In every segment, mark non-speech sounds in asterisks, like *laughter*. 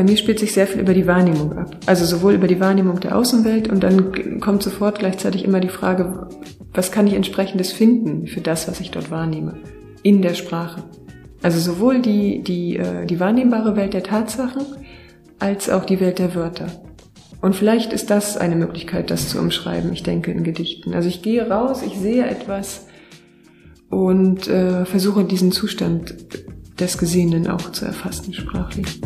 bei mir spielt sich sehr viel über die Wahrnehmung ab. Also sowohl über die Wahrnehmung der Außenwelt und dann kommt sofort gleichzeitig immer die Frage, was kann ich entsprechendes finden für das, was ich dort wahrnehme, in der Sprache. Also sowohl die, die, äh, die wahrnehmbare Welt der Tatsachen als auch die Welt der Wörter. Und vielleicht ist das eine Möglichkeit, das zu umschreiben, ich denke, in Gedichten. Also ich gehe raus, ich sehe etwas und äh, versuche diesen Zustand des Gesehenen auch zu erfassen, sprachlich.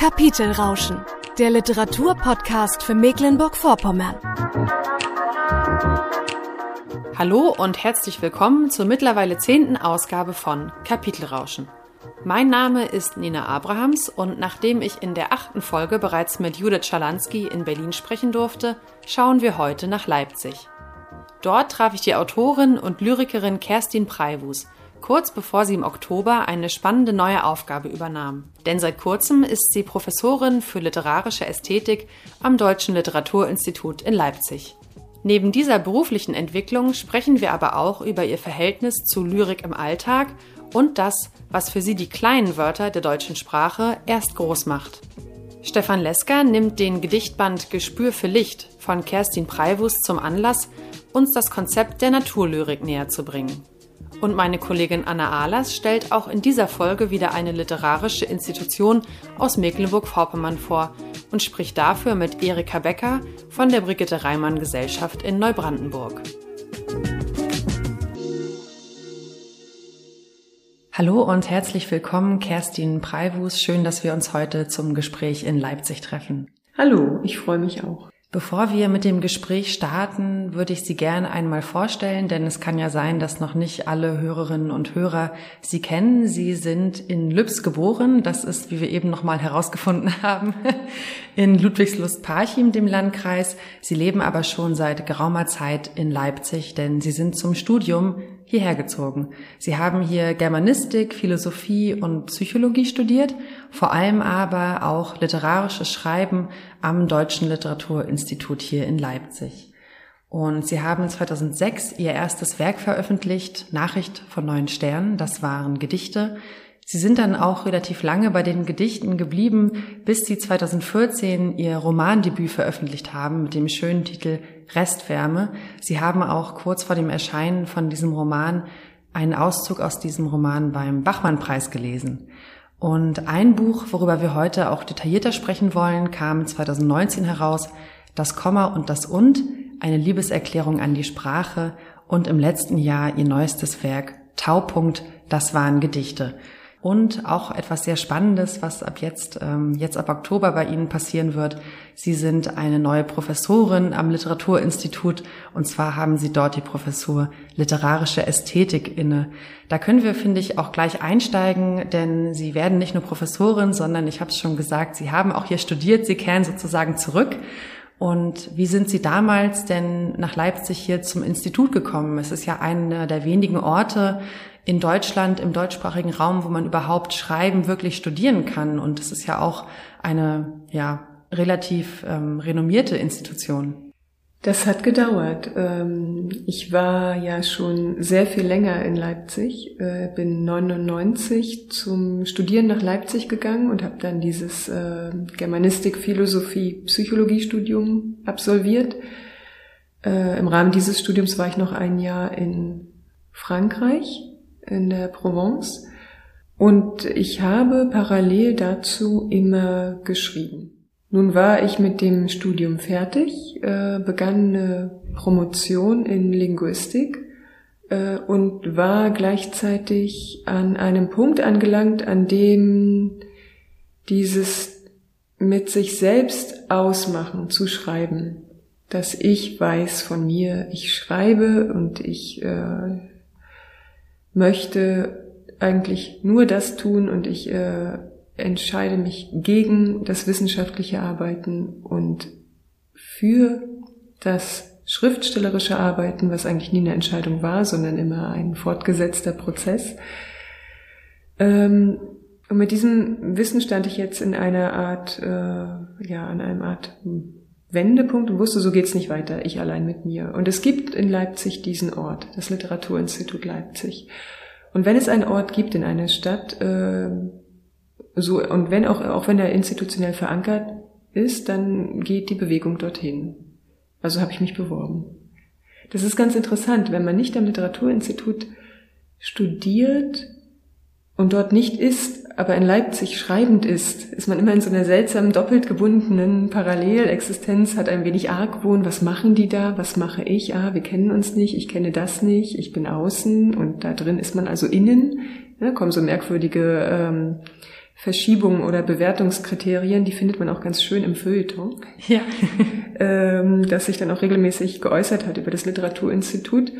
Kapitelrauschen, der Literaturpodcast für Mecklenburg-Vorpommern. Hallo und herzlich willkommen zur mittlerweile zehnten Ausgabe von Kapitelrauschen. Mein Name ist Nina Abrahams und nachdem ich in der achten Folge bereits mit Judith Schalansky in Berlin sprechen durfte, schauen wir heute nach Leipzig. Dort traf ich die Autorin und Lyrikerin Kerstin Preiwus, kurz bevor sie im Oktober eine spannende neue Aufgabe übernahm. Denn seit kurzem ist sie Professorin für literarische Ästhetik am Deutschen Literaturinstitut in Leipzig. Neben dieser beruflichen Entwicklung sprechen wir aber auch über ihr Verhältnis zu Lyrik im Alltag und das, was für sie die kleinen Wörter der deutschen Sprache erst groß macht. Stefan Lesker nimmt den Gedichtband Gespür für Licht von Kerstin Preiwus zum Anlass, uns das Konzept der Naturlyrik näher zu bringen. Und meine Kollegin Anna Ahlers stellt auch in dieser Folge wieder eine literarische Institution aus Mecklenburg-Vorpommern vor und spricht dafür mit Erika Becker von der Brigitte Reimann Gesellschaft in Neubrandenburg. Hallo und herzlich willkommen, Kerstin Preiwus. Schön, dass wir uns heute zum Gespräch in Leipzig treffen. Hallo, ich freue mich auch. Bevor wir mit dem Gespräch starten, würde ich Sie gerne einmal vorstellen, denn es kann ja sein, dass noch nicht alle Hörerinnen und Hörer Sie kennen. Sie sind in Lübs geboren. Das ist, wie wir eben noch mal herausgefunden *laughs* haben, in Ludwigslust-Parchim, dem Landkreis. Sie leben aber schon seit geraumer Zeit in Leipzig, denn Sie sind zum Studium hierher gezogen. Sie haben hier Germanistik, Philosophie und Psychologie studiert, vor allem aber auch literarisches Schreiben am Deutschen Literaturinstitut hier in Leipzig. Und sie haben 2006 ihr erstes Werk veröffentlicht, Nachricht von neuen Sternen. Das waren Gedichte. Sie sind dann auch relativ lange bei den Gedichten geblieben, bis sie 2014 ihr Romandebüt veröffentlicht haben mit dem schönen Titel Restwärme. Sie haben auch kurz vor dem Erscheinen von diesem Roman einen Auszug aus diesem Roman beim Bachmann-Preis gelesen. Und ein Buch, worüber wir heute auch detaillierter sprechen wollen, kam 2019 heraus, Das Komma und das Und, eine Liebeserklärung an die Sprache und im letzten Jahr ihr neuestes Werk Taupunkt, das waren Gedichte. Und auch etwas sehr Spannendes, was ab jetzt, ähm, jetzt ab Oktober bei Ihnen passieren wird. Sie sind eine neue Professorin am Literaturinstitut und zwar haben Sie dort die Professur Literarische Ästhetik inne. Da können wir, finde ich, auch gleich einsteigen, denn Sie werden nicht nur Professorin, sondern ich habe es schon gesagt, Sie haben auch hier studiert, Sie kehren sozusagen zurück. Und wie sind Sie damals denn nach Leipzig hier zum Institut gekommen? Es ist ja einer der wenigen Orte, in Deutschland, im deutschsprachigen Raum, wo man überhaupt Schreiben wirklich studieren kann. Und es ist ja auch eine ja, relativ ähm, renommierte Institution. Das hat gedauert. Ähm, ich war ja schon sehr viel länger in Leipzig, äh, bin 99 zum Studieren nach Leipzig gegangen und habe dann dieses äh, Germanistik, Philosophie, Psychologie-Studium absolviert. Äh, Im Rahmen dieses Studiums war ich noch ein Jahr in Frankreich in der Provence. Und ich habe parallel dazu immer geschrieben. Nun war ich mit dem Studium fertig, äh, begann eine Promotion in Linguistik äh, und war gleichzeitig an einem Punkt angelangt, an dem dieses mit sich selbst ausmachen zu schreiben, dass ich weiß von mir, ich schreibe und ich äh, möchte eigentlich nur das tun und ich äh, entscheide mich gegen das wissenschaftliche Arbeiten und für das schriftstellerische Arbeiten, was eigentlich nie eine Entscheidung war, sondern immer ein fortgesetzter Prozess. Ähm, und mit diesem Wissen stand ich jetzt in einer Art, äh, ja, an einem Art Wendepunkt und wusste, so geht's nicht weiter, ich allein mit mir. Und es gibt in Leipzig diesen Ort, das Literaturinstitut Leipzig. Und wenn es einen Ort gibt in einer Stadt, äh, so, und wenn auch, auch wenn er institutionell verankert ist, dann geht die Bewegung dorthin. Also habe ich mich beworben. Das ist ganz interessant, wenn man nicht am Literaturinstitut studiert und dort nicht ist, aber in Leipzig schreibend ist, ist man immer in so einer seltsamen, doppelt gebundenen Parallelexistenz, hat ein wenig Argwohn, was machen die da, was mache ich, ah, wir kennen uns nicht, ich kenne das nicht, ich bin außen und da drin ist man also innen, ja, kommen so merkwürdige ähm, Verschiebungen oder Bewertungskriterien, die findet man auch ganz schön im Feuilleton, ja. *laughs* ähm, das sich dann auch regelmäßig geäußert hat über das Literaturinstitut.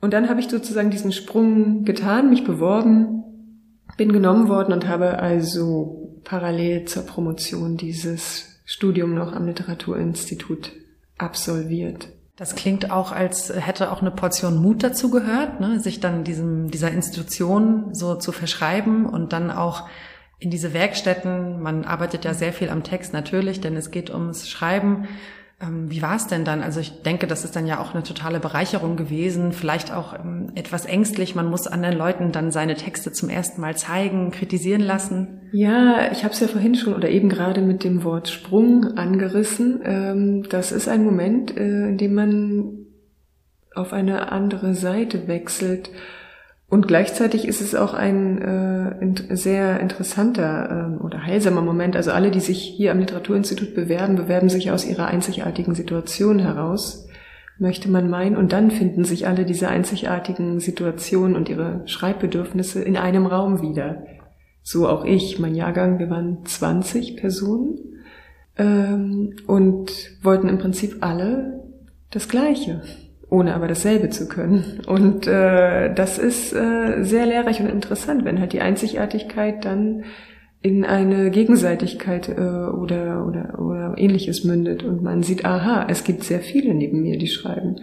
Und dann habe ich sozusagen diesen Sprung getan, mich beworben, bin genommen worden und habe also parallel zur Promotion dieses Studium noch am Literaturinstitut absolviert. Das klingt auch, als hätte auch eine Portion Mut dazu gehört, ne? sich dann diesem, dieser Institution so zu verschreiben und dann auch in diese Werkstätten, man arbeitet ja sehr viel am Text natürlich, denn es geht ums Schreiben. Ähm, wie war es denn dann? Also ich denke, das ist dann ja auch eine totale Bereicherung gewesen, vielleicht auch ähm, etwas ängstlich. Man muss anderen Leuten dann seine Texte zum ersten Mal zeigen, kritisieren lassen. Ja, ich habe es ja vorhin schon oder eben gerade mit dem Wort Sprung angerissen. Ähm, das ist ein Moment, äh, in dem man auf eine andere Seite wechselt und gleichzeitig ist es auch ein äh, sehr interessanter äh, oder heilsamer Moment. Also alle, die sich hier am Literaturinstitut bewerben, bewerben sich aus ihrer einzigartigen Situation heraus, möchte man meinen. Und dann finden sich alle diese einzigartigen Situationen und ihre Schreibbedürfnisse in einem Raum wieder. So auch ich, mein Jahrgang, wir waren 20 Personen ähm, und wollten im Prinzip alle das Gleiche ohne aber dasselbe zu können. Und äh, das ist äh, sehr lehrreich und interessant, wenn halt die Einzigartigkeit dann in eine Gegenseitigkeit äh, oder, oder, oder ähnliches mündet und man sieht, aha, es gibt sehr viele neben mir, die schreiben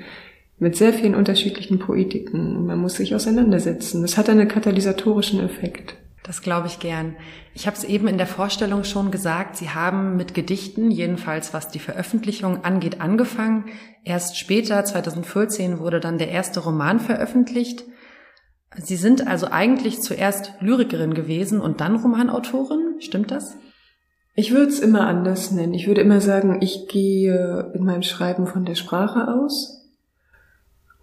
mit sehr vielen unterschiedlichen Poetiken man muss sich auseinandersetzen. Das hat einen katalysatorischen Effekt. Das glaube ich gern. Ich habe es eben in der Vorstellung schon gesagt, Sie haben mit Gedichten, jedenfalls was die Veröffentlichung angeht, angefangen. Erst später, 2014, wurde dann der erste Roman veröffentlicht. Sie sind also eigentlich zuerst Lyrikerin gewesen und dann Romanautorin, stimmt das? Ich würde es immer anders nennen. Ich würde immer sagen, ich gehe in meinem Schreiben von der Sprache aus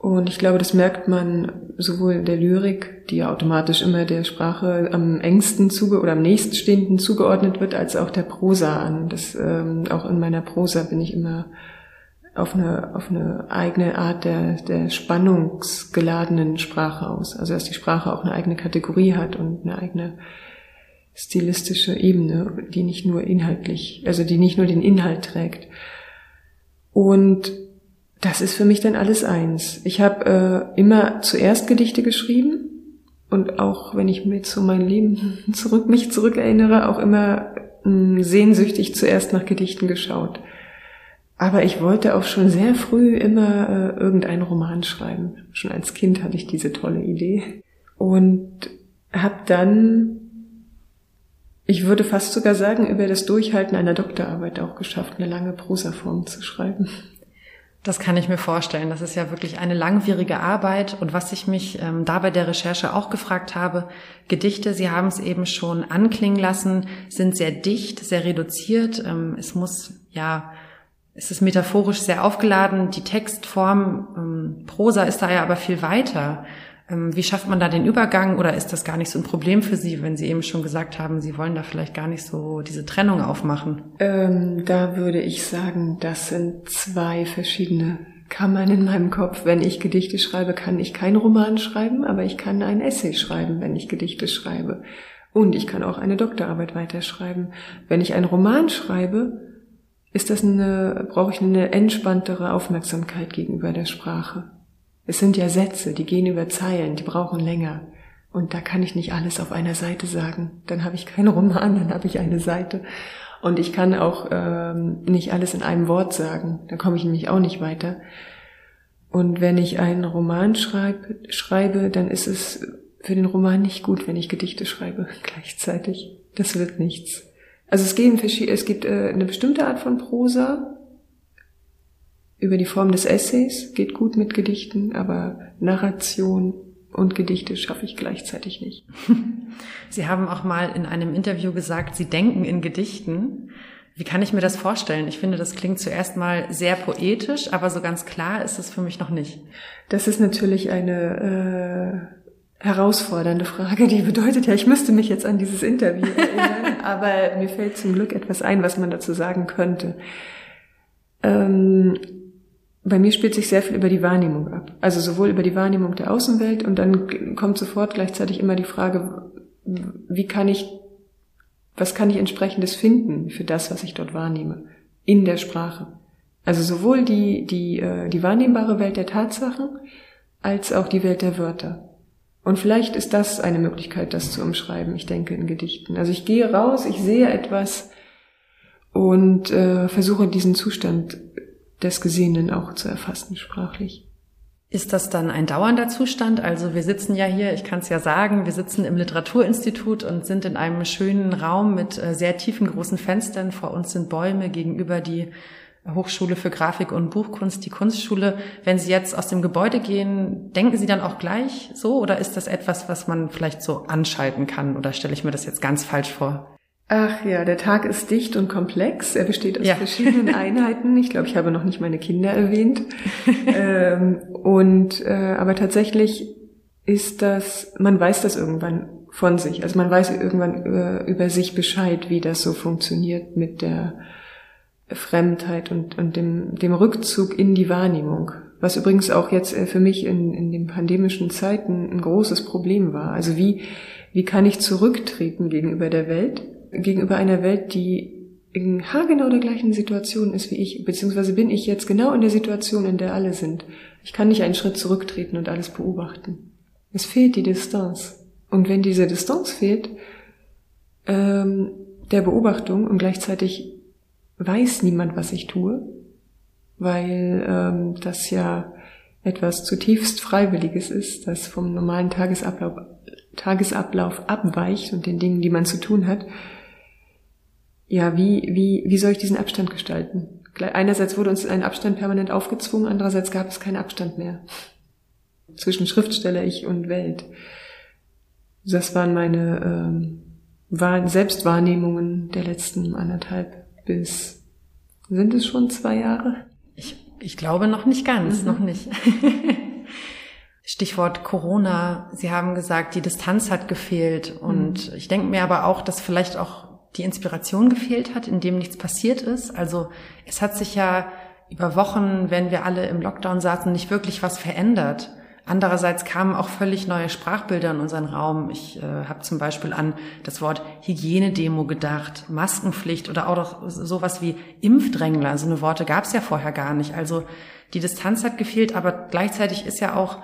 und ich glaube, das merkt man sowohl der Lyrik, die ja automatisch immer der Sprache am engsten zuge oder am nächsten stehenden zugeordnet wird, als auch der Prosa an. Das, ähm, auch in meiner Prosa bin ich immer auf eine, auf eine eigene Art der, der spannungsgeladenen Sprache aus. Also dass die Sprache auch eine eigene Kategorie hat und eine eigene stilistische Ebene, die nicht nur inhaltlich, also die nicht nur den Inhalt trägt. Und das ist für mich dann alles eins. Ich habe äh, immer zuerst Gedichte geschrieben und auch wenn ich mir zu meinem Leben *laughs* zurück mich zurückerinnere, auch immer mh, hm, sehnsüchtig zuerst nach Gedichten geschaut. Aber ich wollte auch schon sehr früh immer äh, irgendeinen Roman schreiben. Schon als Kind hatte ich diese tolle Idee und habe dann ich würde fast sogar sagen, über das Durchhalten einer Doktorarbeit auch geschafft, eine lange Prosaform zu schreiben. Das kann ich mir vorstellen. Das ist ja wirklich eine langwierige Arbeit. Und was ich mich ähm, da bei der Recherche auch gefragt habe, Gedichte, Sie haben es eben schon anklingen lassen, sind sehr dicht, sehr reduziert. Ähm, es muss, ja, es ist metaphorisch sehr aufgeladen. Die Textform, ähm, Prosa ist da ja aber viel weiter. Ähm, wie schafft man da den Übergang oder ist das gar nicht so ein Problem für Sie, wenn Sie eben schon gesagt haben, Sie wollen da vielleicht gar nicht so diese Trennung aufmachen? Ähm, da würde ich sagen, das sind zwei verschiedene Kammern in meinem Kopf. Wenn ich Gedichte schreibe, kann ich keinen Roman schreiben, aber ich kann ein Essay schreiben, wenn ich Gedichte schreibe. Und ich kann auch eine Doktorarbeit weiterschreiben. Wenn ich einen Roman schreibe, ist das eine, brauche ich eine entspanntere Aufmerksamkeit gegenüber der Sprache. Es sind ja Sätze, die gehen über Zeilen, die brauchen länger. Und da kann ich nicht alles auf einer Seite sagen. Dann habe ich keinen Roman, dann habe ich eine Seite. Und ich kann auch ähm, nicht alles in einem Wort sagen. Dann komme ich nämlich auch nicht weiter. Und wenn ich einen Roman schreibe, schreibe, dann ist es für den Roman nicht gut, wenn ich Gedichte schreibe *laughs* gleichzeitig. Das wird nichts. Also es, gehen, es gibt äh, eine bestimmte Art von Prosa, über die Form des Essays geht gut mit Gedichten, aber Narration und Gedichte schaffe ich gleichzeitig nicht. *laughs* Sie haben auch mal in einem Interview gesagt, Sie denken in Gedichten. Wie kann ich mir das vorstellen? Ich finde, das klingt zuerst mal sehr poetisch, aber so ganz klar ist es für mich noch nicht. Das ist natürlich eine äh, herausfordernde Frage, die bedeutet ja, ich müsste mich jetzt an dieses Interview *laughs* erinnern, aber mir fällt zum Glück etwas ein, was man dazu sagen könnte. Ähm, bei mir spielt sich sehr viel über die Wahrnehmung ab. Also sowohl über die Wahrnehmung der Außenwelt und dann kommt sofort gleichzeitig immer die Frage, wie kann ich, was kann ich entsprechendes finden für das, was ich dort wahrnehme, in der Sprache. Also sowohl die, die, äh, die wahrnehmbare Welt der Tatsachen als auch die Welt der Wörter. Und vielleicht ist das eine Möglichkeit, das zu umschreiben, ich denke, in Gedichten. Also ich gehe raus, ich sehe etwas und äh, versuche diesen Zustand des Gesehenen auch zu erfassen, sprachlich. Ist das dann ein dauernder Zustand? Also wir sitzen ja hier, ich kann es ja sagen, wir sitzen im Literaturinstitut und sind in einem schönen Raum mit äh, sehr tiefen großen Fenstern. Vor uns sind Bäume gegenüber die Hochschule für Grafik und Buchkunst, die Kunstschule. Wenn Sie jetzt aus dem Gebäude gehen, denken Sie dann auch gleich so oder ist das etwas, was man vielleicht so anschalten kann oder stelle ich mir das jetzt ganz falsch vor? Ach ja, der Tag ist dicht und komplex. Er besteht aus ja. verschiedenen *laughs* Einheiten. Ich glaube, ich habe noch nicht meine Kinder erwähnt. ähm, und äh, aber tatsächlich ist das, man weiß das irgendwann von sich. Also man weiß irgendwann äh, über sich Bescheid, wie das so funktioniert mit der Fremdheit und, und dem, dem Rückzug in die Wahrnehmung. Was übrigens auch jetzt äh, für mich in, in den pandemischen Zeiten ein großes Problem war. Also wie, wie kann ich zurücktreten gegenüber der Welt? Gegenüber einer Welt, die in haargenau der gleichen Situation ist wie ich, beziehungsweise bin ich jetzt genau in der Situation, in der alle sind. Ich kann nicht einen Schritt zurücktreten und alles beobachten. Es fehlt die Distanz. Und wenn diese Distanz fehlt, ähm, der Beobachtung und gleichzeitig weiß niemand, was ich tue, weil ähm, das ja etwas zutiefst Freiwilliges ist, das vom normalen Tagesablauf, Tagesablauf abweicht und den Dingen, die man zu tun hat, ja, wie, wie, wie soll ich diesen Abstand gestalten? Einerseits wurde uns ein Abstand permanent aufgezwungen, andererseits gab es keinen Abstand mehr zwischen Schriftsteller, ich und Welt. Das waren meine ähm, Selbstwahrnehmungen der letzten anderthalb bis, sind es schon zwei Jahre? Ich, ich glaube noch nicht ganz, mhm. noch nicht. *laughs* Stichwort Corona. Sie haben gesagt, die Distanz hat gefehlt. Und mhm. ich denke mir aber auch, dass vielleicht auch die Inspiration gefehlt hat, in dem nichts passiert ist. Also es hat sich ja über Wochen, wenn wir alle im Lockdown saßen, nicht wirklich was verändert. Andererseits kamen auch völlig neue Sprachbilder in unseren Raum. Ich äh, habe zum Beispiel an das Wort Hygienedemo gedacht, Maskenpflicht oder auch doch sowas wie Impfdrängler. So eine Worte gab es ja vorher gar nicht. Also die Distanz hat gefehlt, aber gleichzeitig ist ja auch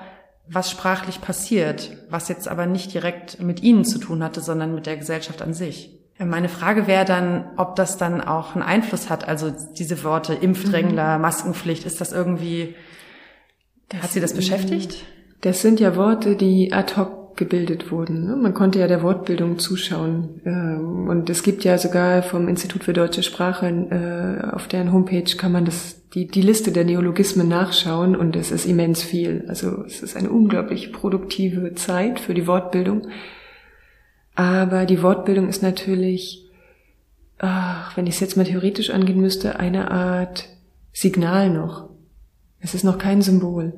was sprachlich passiert, was jetzt aber nicht direkt mit Ihnen zu tun hatte, sondern mit der Gesellschaft an sich. Meine Frage wäre dann, ob das dann auch einen Einfluss hat, also diese Worte Impfdrängler, mhm. Maskenpflicht, ist das irgendwie, das, hat Sie das beschäftigt? Das sind ja Worte, die ad hoc gebildet wurden. Ne? Man konnte ja der Wortbildung zuschauen. Ähm, und es gibt ja sogar vom Institut für deutsche Sprache, äh, auf deren Homepage kann man das, die, die Liste der Neologismen nachschauen und es ist immens viel. Also es ist eine unglaublich produktive Zeit für die Wortbildung. Aber die Wortbildung ist natürlich, ach, wenn ich es jetzt mal theoretisch angehen müsste, eine Art Signal noch. Es ist noch kein Symbol.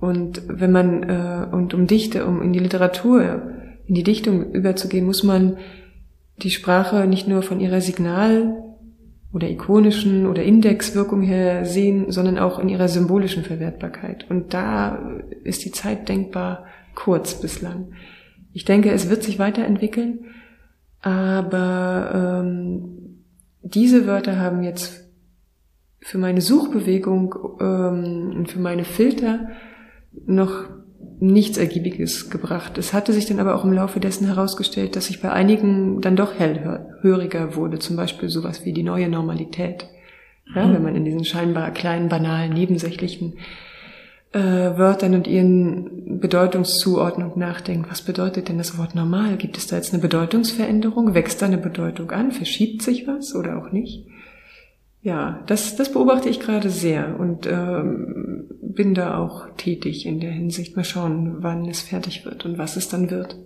Und wenn man, äh, und um Dichte, um in die Literatur, in die Dichtung überzugehen, muss man die Sprache nicht nur von ihrer Signal- oder ikonischen oder Indexwirkung her sehen, sondern auch in ihrer symbolischen Verwertbarkeit. Und da ist die Zeit denkbar kurz bislang. Ich denke, es wird sich weiterentwickeln, aber ähm, diese Wörter haben jetzt für meine Suchbewegung ähm, und für meine Filter noch nichts Ergiebiges gebracht. Es hatte sich dann aber auch im Laufe dessen herausgestellt, dass ich bei einigen dann doch hellhöriger wurde, zum Beispiel sowas wie die neue Normalität. Ja, mhm. wenn man in diesen scheinbar kleinen, banalen, nebensächlichen äh, Wörtern und ihren Bedeutungszuordnung nachdenken. Was bedeutet denn das Wort normal? Gibt es da jetzt eine Bedeutungsveränderung? Wächst da eine Bedeutung an? Verschiebt sich was oder auch nicht? Ja, das, das beobachte ich gerade sehr und ähm, bin da auch tätig in der Hinsicht. Mal schauen, wann es fertig wird und was es dann wird.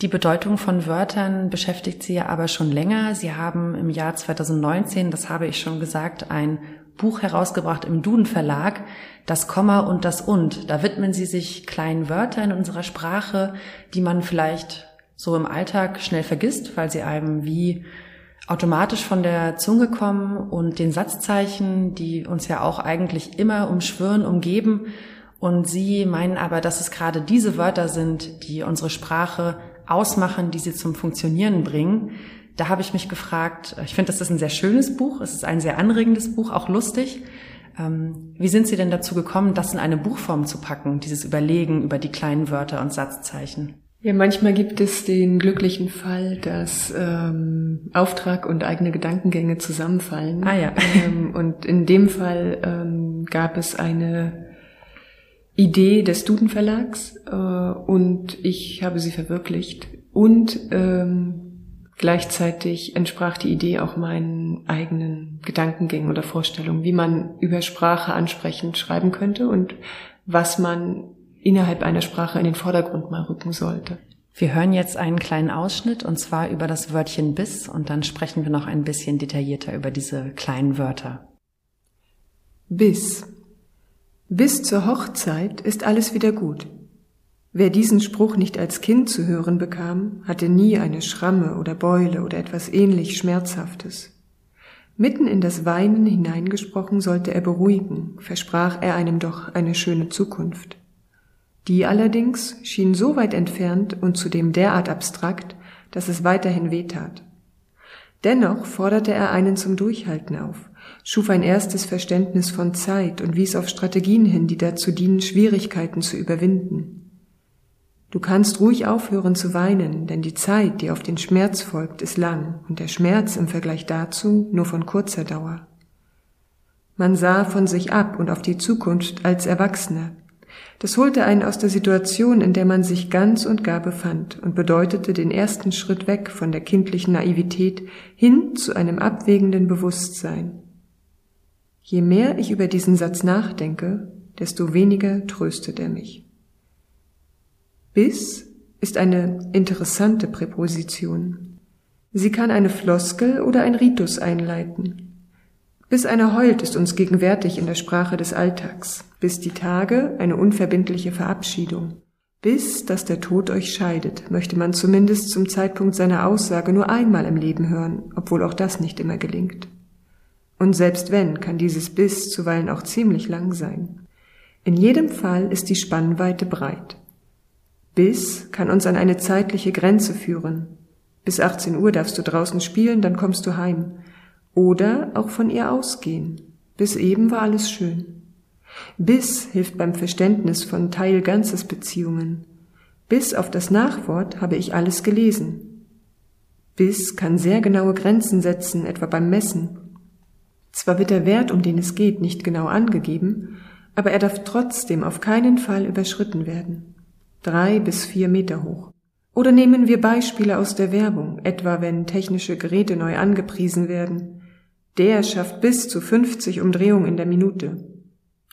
Die Bedeutung von Wörtern beschäftigt Sie ja aber schon länger. Sie haben im Jahr 2019, das habe ich schon gesagt, ein Buch herausgebracht im Duden Verlag, das Komma und das Und. Da widmen Sie sich kleinen Wörtern in unserer Sprache, die man vielleicht so im Alltag schnell vergisst, weil sie einem wie automatisch von der Zunge kommen und den Satzzeichen, die uns ja auch eigentlich immer umschwirren, umgeben. Und Sie meinen aber, dass es gerade diese Wörter sind, die unsere Sprache ausmachen, die sie zum Funktionieren bringen. Da habe ich mich gefragt, ich finde, das ist ein sehr schönes Buch, es ist ein sehr anregendes Buch, auch lustig. Ähm, wie sind Sie denn dazu gekommen, das in eine Buchform zu packen, dieses Überlegen über die kleinen Wörter und Satzzeichen? Ja, manchmal gibt es den glücklichen Fall, dass ähm, Auftrag und eigene Gedankengänge zusammenfallen. Ah ja. Ähm, und in dem Fall ähm, gab es eine Idee des Duden Verlags äh, und ich habe sie verwirklicht. Und ähm, gleichzeitig entsprach die Idee auch meinen eigenen Gedankengängen oder Vorstellungen, wie man über Sprache ansprechend schreiben könnte und was man innerhalb einer Sprache in den Vordergrund mal rücken sollte. Wir hören jetzt einen kleinen Ausschnitt und zwar über das Wörtchen bis und dann sprechen wir noch ein bisschen detaillierter über diese kleinen Wörter. Bis. Bis zur Hochzeit ist alles wieder gut. Wer diesen Spruch nicht als Kind zu hören bekam, hatte nie eine Schramme oder Beule oder etwas ähnlich Schmerzhaftes. Mitten in das Weinen hineingesprochen sollte er beruhigen, versprach er einem doch eine schöne Zukunft. Die allerdings schien so weit entfernt und zudem derart abstrakt, dass es weiterhin wehtat. Dennoch forderte er einen zum Durchhalten auf, schuf ein erstes Verständnis von Zeit und wies auf Strategien hin, die dazu dienen, Schwierigkeiten zu überwinden. Du kannst ruhig aufhören zu weinen, denn die Zeit, die auf den Schmerz folgt, ist lang und der Schmerz im Vergleich dazu nur von kurzer Dauer. Man sah von sich ab und auf die Zukunft als Erwachsener, das holte einen aus der Situation, in der man sich ganz und gar befand und bedeutete den ersten Schritt weg von der kindlichen Naivität hin zu einem abwägenden Bewusstsein. Je mehr ich über diesen Satz nachdenke, desto weniger tröstet er mich. Bis ist eine interessante Präposition. Sie kann eine Floskel oder ein Ritus einleiten. Bis einer heult ist uns gegenwärtig in der Sprache des Alltags, bis die Tage eine unverbindliche Verabschiedung. Bis, dass der Tod euch scheidet, möchte man zumindest zum Zeitpunkt seiner Aussage nur einmal im Leben hören, obwohl auch das nicht immer gelingt. Und selbst wenn, kann dieses Bis zuweilen auch ziemlich lang sein. In jedem Fall ist die Spannweite breit. Bis kann uns an eine zeitliche Grenze führen. Bis 18 Uhr darfst du draußen spielen, dann kommst du heim. Oder auch von ihr ausgehen. Bis eben war alles schön. Bis hilft beim Verständnis von Teil-Ganzes Beziehungen. Bis auf das Nachwort habe ich alles gelesen. Bis kann sehr genaue Grenzen setzen, etwa beim Messen. Zwar wird der Wert, um den es geht, nicht genau angegeben, aber er darf trotzdem auf keinen Fall überschritten werden. Drei bis vier Meter hoch. Oder nehmen wir Beispiele aus der Werbung, etwa wenn technische Geräte neu angepriesen werden. Der schafft bis zu 50 Umdrehungen in der Minute.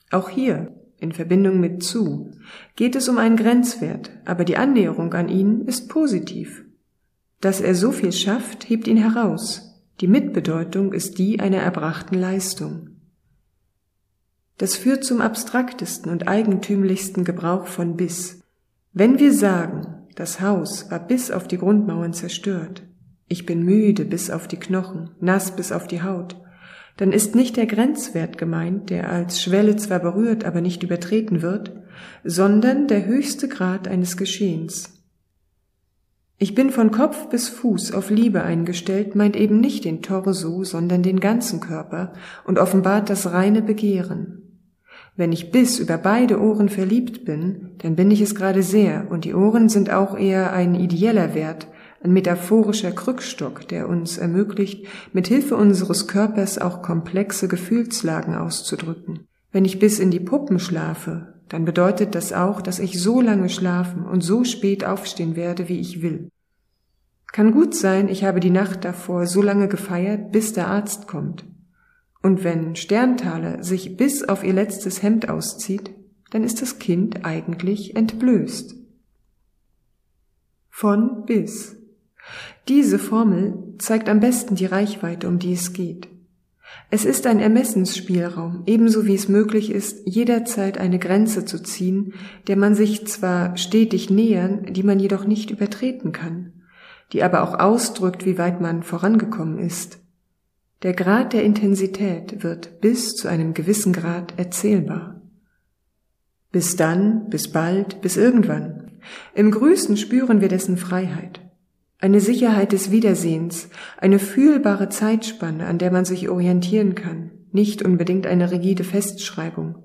Auch hier, in Verbindung mit zu, geht es um einen Grenzwert, aber die Annäherung an ihn ist positiv. Dass er so viel schafft, hebt ihn heraus. Die Mitbedeutung ist die einer erbrachten Leistung. Das führt zum abstraktesten und eigentümlichsten Gebrauch von bis. Wenn wir sagen, das Haus war bis auf die Grundmauern zerstört, ich bin müde bis auf die Knochen, nass bis auf die Haut, dann ist nicht der Grenzwert gemeint, der als Schwelle zwar berührt, aber nicht übertreten wird, sondern der höchste Grad eines Geschehens. Ich bin von Kopf bis Fuß auf Liebe eingestellt, meint eben nicht den Torso, sondern den ganzen Körper und offenbart das reine Begehren. Wenn ich bis über beide Ohren verliebt bin, dann bin ich es gerade sehr, und die Ohren sind auch eher ein ideeller Wert, ein metaphorischer Krückstock, der uns ermöglicht, mit Hilfe unseres Körpers auch komplexe Gefühlslagen auszudrücken. Wenn ich bis in die Puppen schlafe, dann bedeutet das auch, dass ich so lange schlafen und so spät aufstehen werde, wie ich will. Kann gut sein, ich habe die Nacht davor so lange gefeiert, bis der Arzt kommt. Und wenn Sterntaler sich bis auf ihr letztes Hemd auszieht, dann ist das Kind eigentlich entblößt. Von bis. Diese Formel zeigt am besten die Reichweite, um die es geht. Es ist ein Ermessensspielraum, ebenso wie es möglich ist, jederzeit eine Grenze zu ziehen, der man sich zwar stetig nähern, die man jedoch nicht übertreten kann, die aber auch ausdrückt, wie weit man vorangekommen ist. Der Grad der Intensität wird bis zu einem gewissen Grad erzählbar. Bis dann, bis bald, bis irgendwann. Im Grüßen spüren wir dessen Freiheit. Eine Sicherheit des Wiedersehens, eine fühlbare Zeitspanne, an der man sich orientieren kann, nicht unbedingt eine rigide Festschreibung.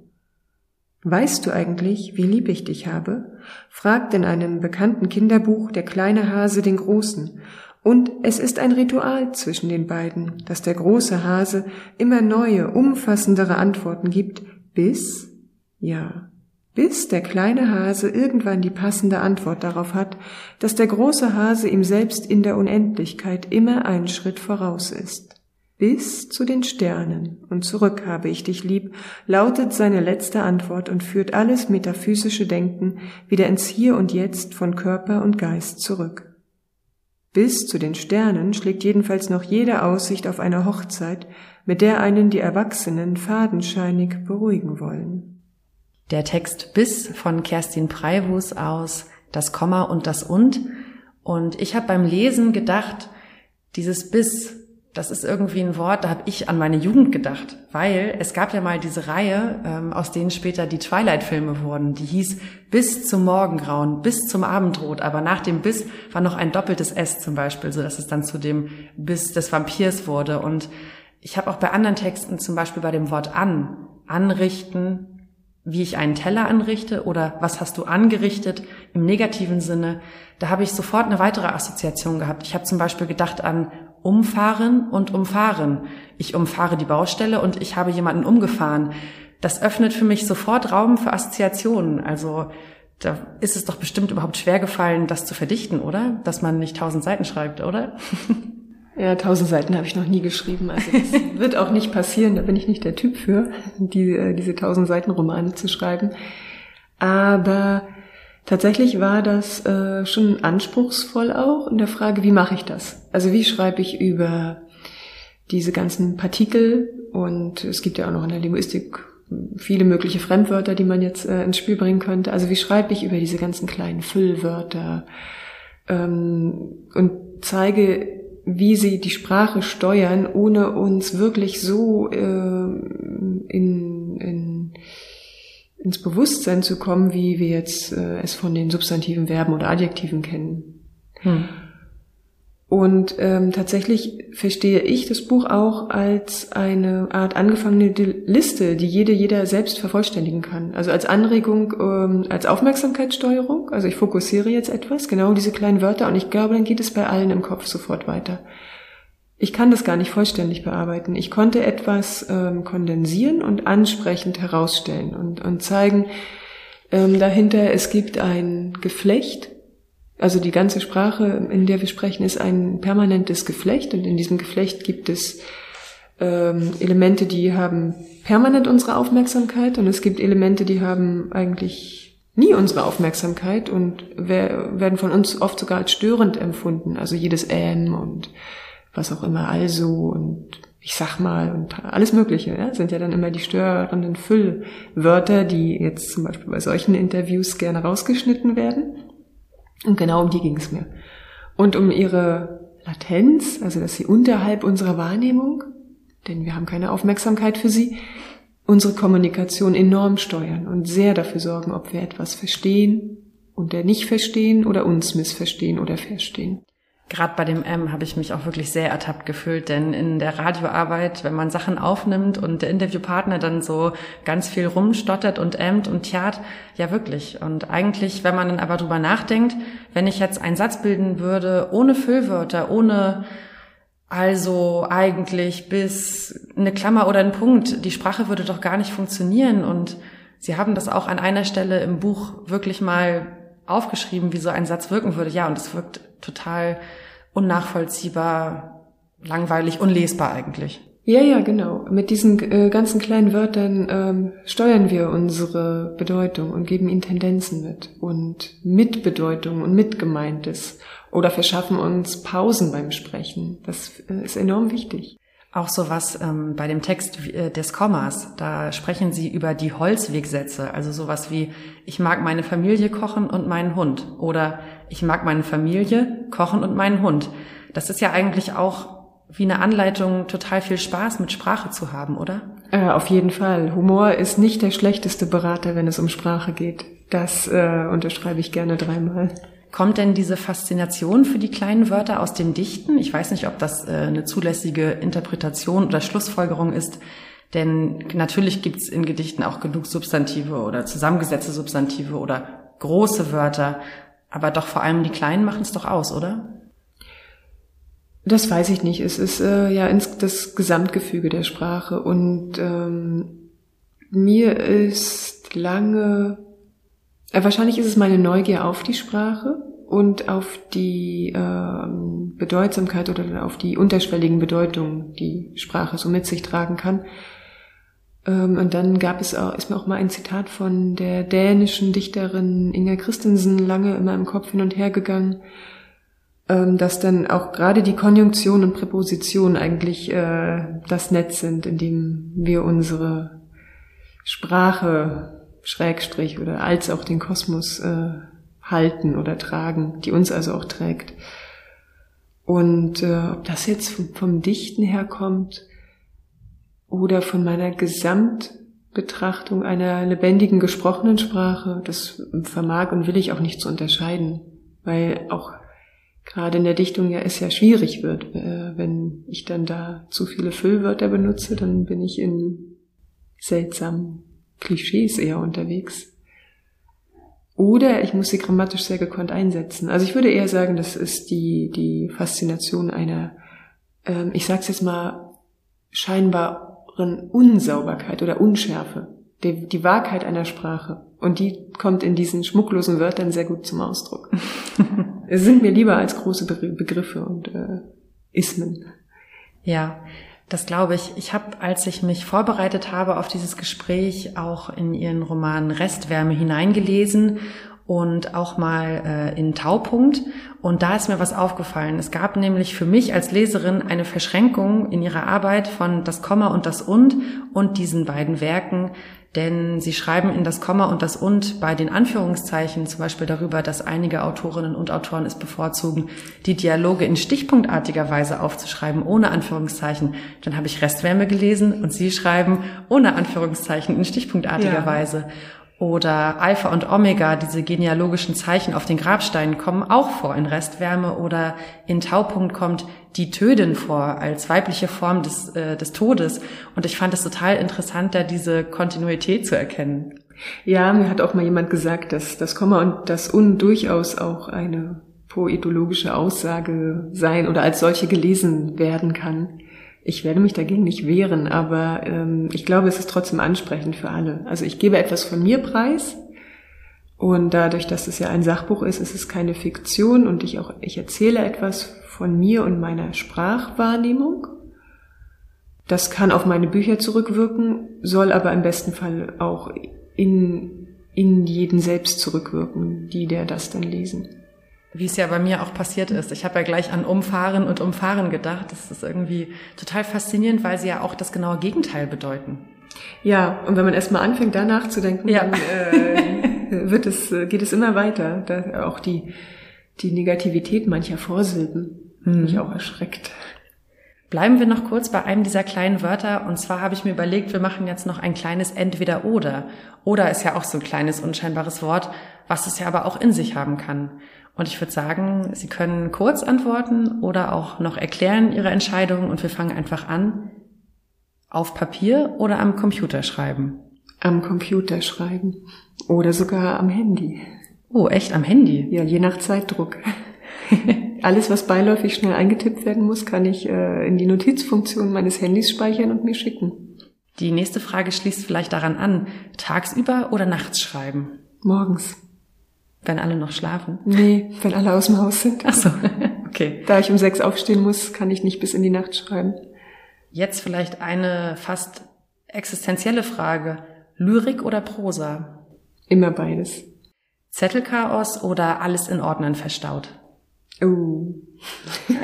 Weißt du eigentlich, wie lieb ich dich habe? fragt in einem bekannten Kinderbuch der kleine Hase den Großen, und es ist ein Ritual zwischen den beiden, dass der große Hase immer neue, umfassendere Antworten gibt, bis, ja, bis der kleine Hase irgendwann die passende Antwort darauf hat, dass der große Hase ihm selbst in der Unendlichkeit immer einen Schritt voraus ist. Bis zu den Sternen und zurück habe ich dich lieb, lautet seine letzte Antwort und führt alles metaphysische Denken wieder ins Hier und Jetzt von Körper und Geist zurück. Bis zu den Sternen schlägt jedenfalls noch jede Aussicht auf eine Hochzeit, mit der einen die Erwachsenen fadenscheinig beruhigen wollen. Der Text Bis von Kerstin Preiwus aus Das Komma und das Und. Und ich habe beim Lesen gedacht, dieses Bis das ist irgendwie ein Wort, da habe ich an meine Jugend gedacht, weil es gab ja mal diese Reihe, ähm, aus denen später die Twilight-Filme wurden, die hieß Bis zum Morgengrauen, bis zum Abendrot, aber nach dem Bis war noch ein doppeltes S zum Beispiel, so dass es dann zu dem Bis des Vampirs wurde. Und ich habe auch bei anderen Texten, zum Beispiel bei dem Wort an, anrichten, wie ich einen Teller anrichte oder was hast du angerichtet im negativen Sinne, da habe ich sofort eine weitere Assoziation gehabt. Ich habe zum Beispiel gedacht an umfahren und umfahren. Ich umfahre die Baustelle und ich habe jemanden umgefahren. Das öffnet für mich sofort Raum für Assoziationen. Also da ist es doch bestimmt überhaupt schwer gefallen, das zu verdichten, oder? Dass man nicht tausend Seiten schreibt, oder? *laughs* Ja, tausend Seiten habe ich noch nie geschrieben. Also das *laughs* wird auch nicht passieren. Da bin ich nicht der Typ für, die, äh, diese tausend Seiten Romane zu schreiben. Aber tatsächlich war das äh, schon anspruchsvoll auch in der Frage, wie mache ich das? Also wie schreibe ich über diese ganzen Partikel und es gibt ja auch noch in der Linguistik viele mögliche Fremdwörter, die man jetzt äh, ins Spiel bringen könnte. Also wie schreibe ich über diese ganzen kleinen Füllwörter ähm, und zeige wie sie die Sprache steuern, ohne uns wirklich so äh, in, in, ins Bewusstsein zu kommen, wie wir jetzt äh, es von den substantiven Verben oder Adjektiven kennen. Hm. Und ähm, tatsächlich verstehe ich das Buch auch als eine Art angefangene Liste, die jede, jeder selbst vervollständigen kann. Also als Anregung, ähm, als Aufmerksamkeitssteuerung. Also ich fokussiere jetzt etwas, genau diese kleinen Wörter, und ich glaube, dann geht es bei allen im Kopf sofort weiter. Ich kann das gar nicht vollständig bearbeiten. Ich konnte etwas ähm, kondensieren und ansprechend herausstellen und, und zeigen, ähm, dahinter, es gibt ein Geflecht also die ganze Sprache, in der wir sprechen, ist ein permanentes Geflecht und in diesem Geflecht gibt es ähm, Elemente, die haben permanent unsere Aufmerksamkeit und es gibt Elemente, die haben eigentlich nie unsere Aufmerksamkeit und werden von uns oft sogar als störend empfunden. Also jedes Ähm und was auch immer, also und ich sag mal und alles Mögliche, ja, sind ja dann immer die störenden Füllwörter, die jetzt zum Beispiel bei solchen Interviews gerne rausgeschnitten werden. Und genau um die ging es mir. Und um ihre Latenz, also dass sie unterhalb unserer Wahrnehmung, denn wir haben keine Aufmerksamkeit für sie, unsere Kommunikation enorm steuern und sehr dafür sorgen, ob wir etwas verstehen und der nicht verstehen oder uns missverstehen oder verstehen. Gerade bei dem M habe ich mich auch wirklich sehr ertappt gefühlt, denn in der Radioarbeit, wenn man Sachen aufnimmt und der Interviewpartner dann so ganz viel rumstottert und ämmt und tjat, ja wirklich. Und eigentlich, wenn man dann aber drüber nachdenkt, wenn ich jetzt einen Satz bilden würde, ohne Füllwörter, ohne also eigentlich bis eine Klammer oder ein Punkt, die Sprache würde doch gar nicht funktionieren. Und Sie haben das auch an einer Stelle im Buch wirklich mal aufgeschrieben, wie so ein Satz wirken würde. Ja, und es wirkt total unnachvollziehbar, langweilig, unlesbar eigentlich. Ja, ja, genau. Mit diesen äh, ganzen kleinen Wörtern ähm, steuern wir unsere Bedeutung und geben ihnen Tendenzen mit und Mitbedeutung und Mitgemeintes oder verschaffen uns Pausen beim Sprechen. Das äh, ist enorm wichtig. Auch sowas ähm, bei dem Text äh, des Kommas, da sprechen Sie über die Holzwegsätze, also sowas wie ich mag meine Familie kochen und meinen Hund oder ich mag meine Familie kochen und meinen Hund. Das ist ja eigentlich auch wie eine Anleitung, total viel Spaß mit Sprache zu haben, oder? Äh, auf jeden Fall. Humor ist nicht der schlechteste Berater, wenn es um Sprache geht. Das äh, unterschreibe ich gerne dreimal. Kommt denn diese Faszination für die kleinen Wörter aus dem Dichten? Ich weiß nicht, ob das äh, eine zulässige Interpretation oder Schlussfolgerung ist. Denn natürlich gibt's in Gedichten auch genug Substantive oder zusammengesetzte Substantive oder große Wörter. Aber doch vor allem die kleinen machen es doch aus, oder? Das weiß ich nicht. Es ist äh, ja ins, das Gesamtgefüge der Sprache und ähm, mir ist lange, wahrscheinlich ist es meine Neugier auf die Sprache und auf die ähm, Bedeutsamkeit oder auf die unterschwelligen Bedeutungen, die Sprache so mit sich tragen kann. Ähm, und dann gab es auch, ist mir auch mal ein Zitat von der dänischen Dichterin Inga Christensen lange in meinem Kopf hin und her gegangen ähm, dass dann auch gerade die Konjunktion und Präposition eigentlich äh, das Netz sind, in dem wir unsere Sprache, Schrägstrich oder als auch den Kosmos äh, halten oder tragen, die uns also auch trägt. Und äh, ob das jetzt vom, vom Dichten herkommt oder von meiner Gesamtbetrachtung einer lebendigen gesprochenen Sprache, das vermag und will ich auch nicht zu unterscheiden, weil auch gerade in der Dichtung ja es ja schwierig wird. Äh, wenn ich dann da zu viele Füllwörter benutze, dann bin ich in seltsamen Klischees eher unterwegs. Oder ich muss sie grammatisch sehr gekonnt einsetzen. Also ich würde eher sagen, das ist die, die Faszination einer, ähm, ich sag's jetzt mal, scheinbaren Unsauberkeit oder Unschärfe. Die, die Wahrheit einer Sprache. Und die kommt in diesen schmucklosen Wörtern sehr gut zum Ausdruck. *laughs* Es sind mir lieber als große Begriffe und äh, Ismen. Ja, das glaube ich. Ich habe, als ich mich vorbereitet habe auf dieses Gespräch, auch in Ihren Roman Restwärme hineingelesen und auch mal äh, in Taupunkt. Und da ist mir was aufgefallen. Es gab nämlich für mich als Leserin eine Verschränkung in ihrer Arbeit von das Komma und das und und diesen beiden Werken denn sie schreiben in das Komma und das und bei den Anführungszeichen zum Beispiel darüber, dass einige Autorinnen und Autoren es bevorzugen, die Dialoge in stichpunktartiger Weise aufzuschreiben, ohne Anführungszeichen. Dann habe ich Restwärme gelesen und sie schreiben ohne Anführungszeichen in stichpunktartiger ja. Weise. Oder Alpha und Omega, diese genealogischen Zeichen auf den Grabsteinen kommen auch vor in Restwärme oder in Taupunkt kommt die Tödin vor als weibliche Form des, äh, des Todes. Und ich fand es total interessant, da diese Kontinuität zu erkennen. Ja, mir hat auch mal jemand gesagt, dass das Komma und das Un durchaus auch eine poetologische Aussage sein oder als solche gelesen werden kann. Ich werde mich dagegen nicht wehren, aber ähm, ich glaube, es ist trotzdem ansprechend für alle. Also ich gebe etwas von mir preis und dadurch, dass es ja ein Sachbuch ist, ist es keine Fiktion und ich auch ich erzähle etwas von mir und meiner Sprachwahrnehmung. Das kann auf meine Bücher zurückwirken, soll aber im besten Fall auch in, in jeden selbst zurückwirken, die der das dann lesen. Wie es ja bei mir auch passiert ist. Ich habe ja gleich an Umfahren und Umfahren gedacht. Das ist irgendwie total faszinierend, weil sie ja auch das genaue Gegenteil bedeuten. Ja, und wenn man erstmal anfängt, da nachzudenken, ja. dann äh, *laughs* wird es, geht es immer weiter. Da auch die, die Negativität mancher Vorsilben hm. mich auch erschreckt. Bleiben wir noch kurz bei einem dieser kleinen Wörter. Und zwar habe ich mir überlegt, wir machen jetzt noch ein kleines Entweder-Oder. Oder ist ja auch so ein kleines, unscheinbares Wort, was es ja aber auch in sich haben kann. Und ich würde sagen, Sie können kurz antworten oder auch noch erklären Ihre Entscheidung und wir fangen einfach an. Auf Papier oder am Computer schreiben? Am Computer schreiben. Oder sogar am Handy. Oh, echt am Handy? Ja, je nach Zeitdruck. *laughs* Alles, was beiläufig schnell eingetippt werden muss, kann ich äh, in die Notizfunktion meines Handys speichern und mir schicken. Die nächste Frage schließt vielleicht daran an. Tagsüber oder nachts schreiben? Morgens. Wenn alle noch schlafen? Nee, wenn alle aus dem Haus sind. Ach so, *laughs* okay. Da ich um sechs aufstehen muss, kann ich nicht bis in die Nacht schreiben. Jetzt vielleicht eine fast existenzielle Frage. Lyrik oder Prosa? Immer beides. Zettelchaos oder alles in Ordnern verstaut? Oh. *laughs*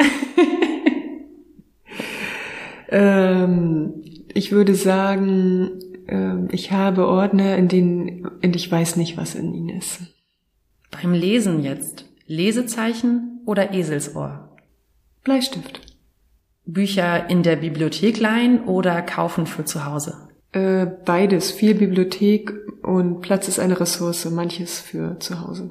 ähm, ich würde sagen, ähm, ich habe Ordner, in denen und ich weiß nicht, was in ihnen ist. Beim Lesen jetzt. Lesezeichen oder Eselsohr? Bleistift. Bücher in der Bibliothek leihen oder kaufen für zu Hause? Äh, beides. Viel Bibliothek und Platz ist eine Ressource, manches für zu Hause.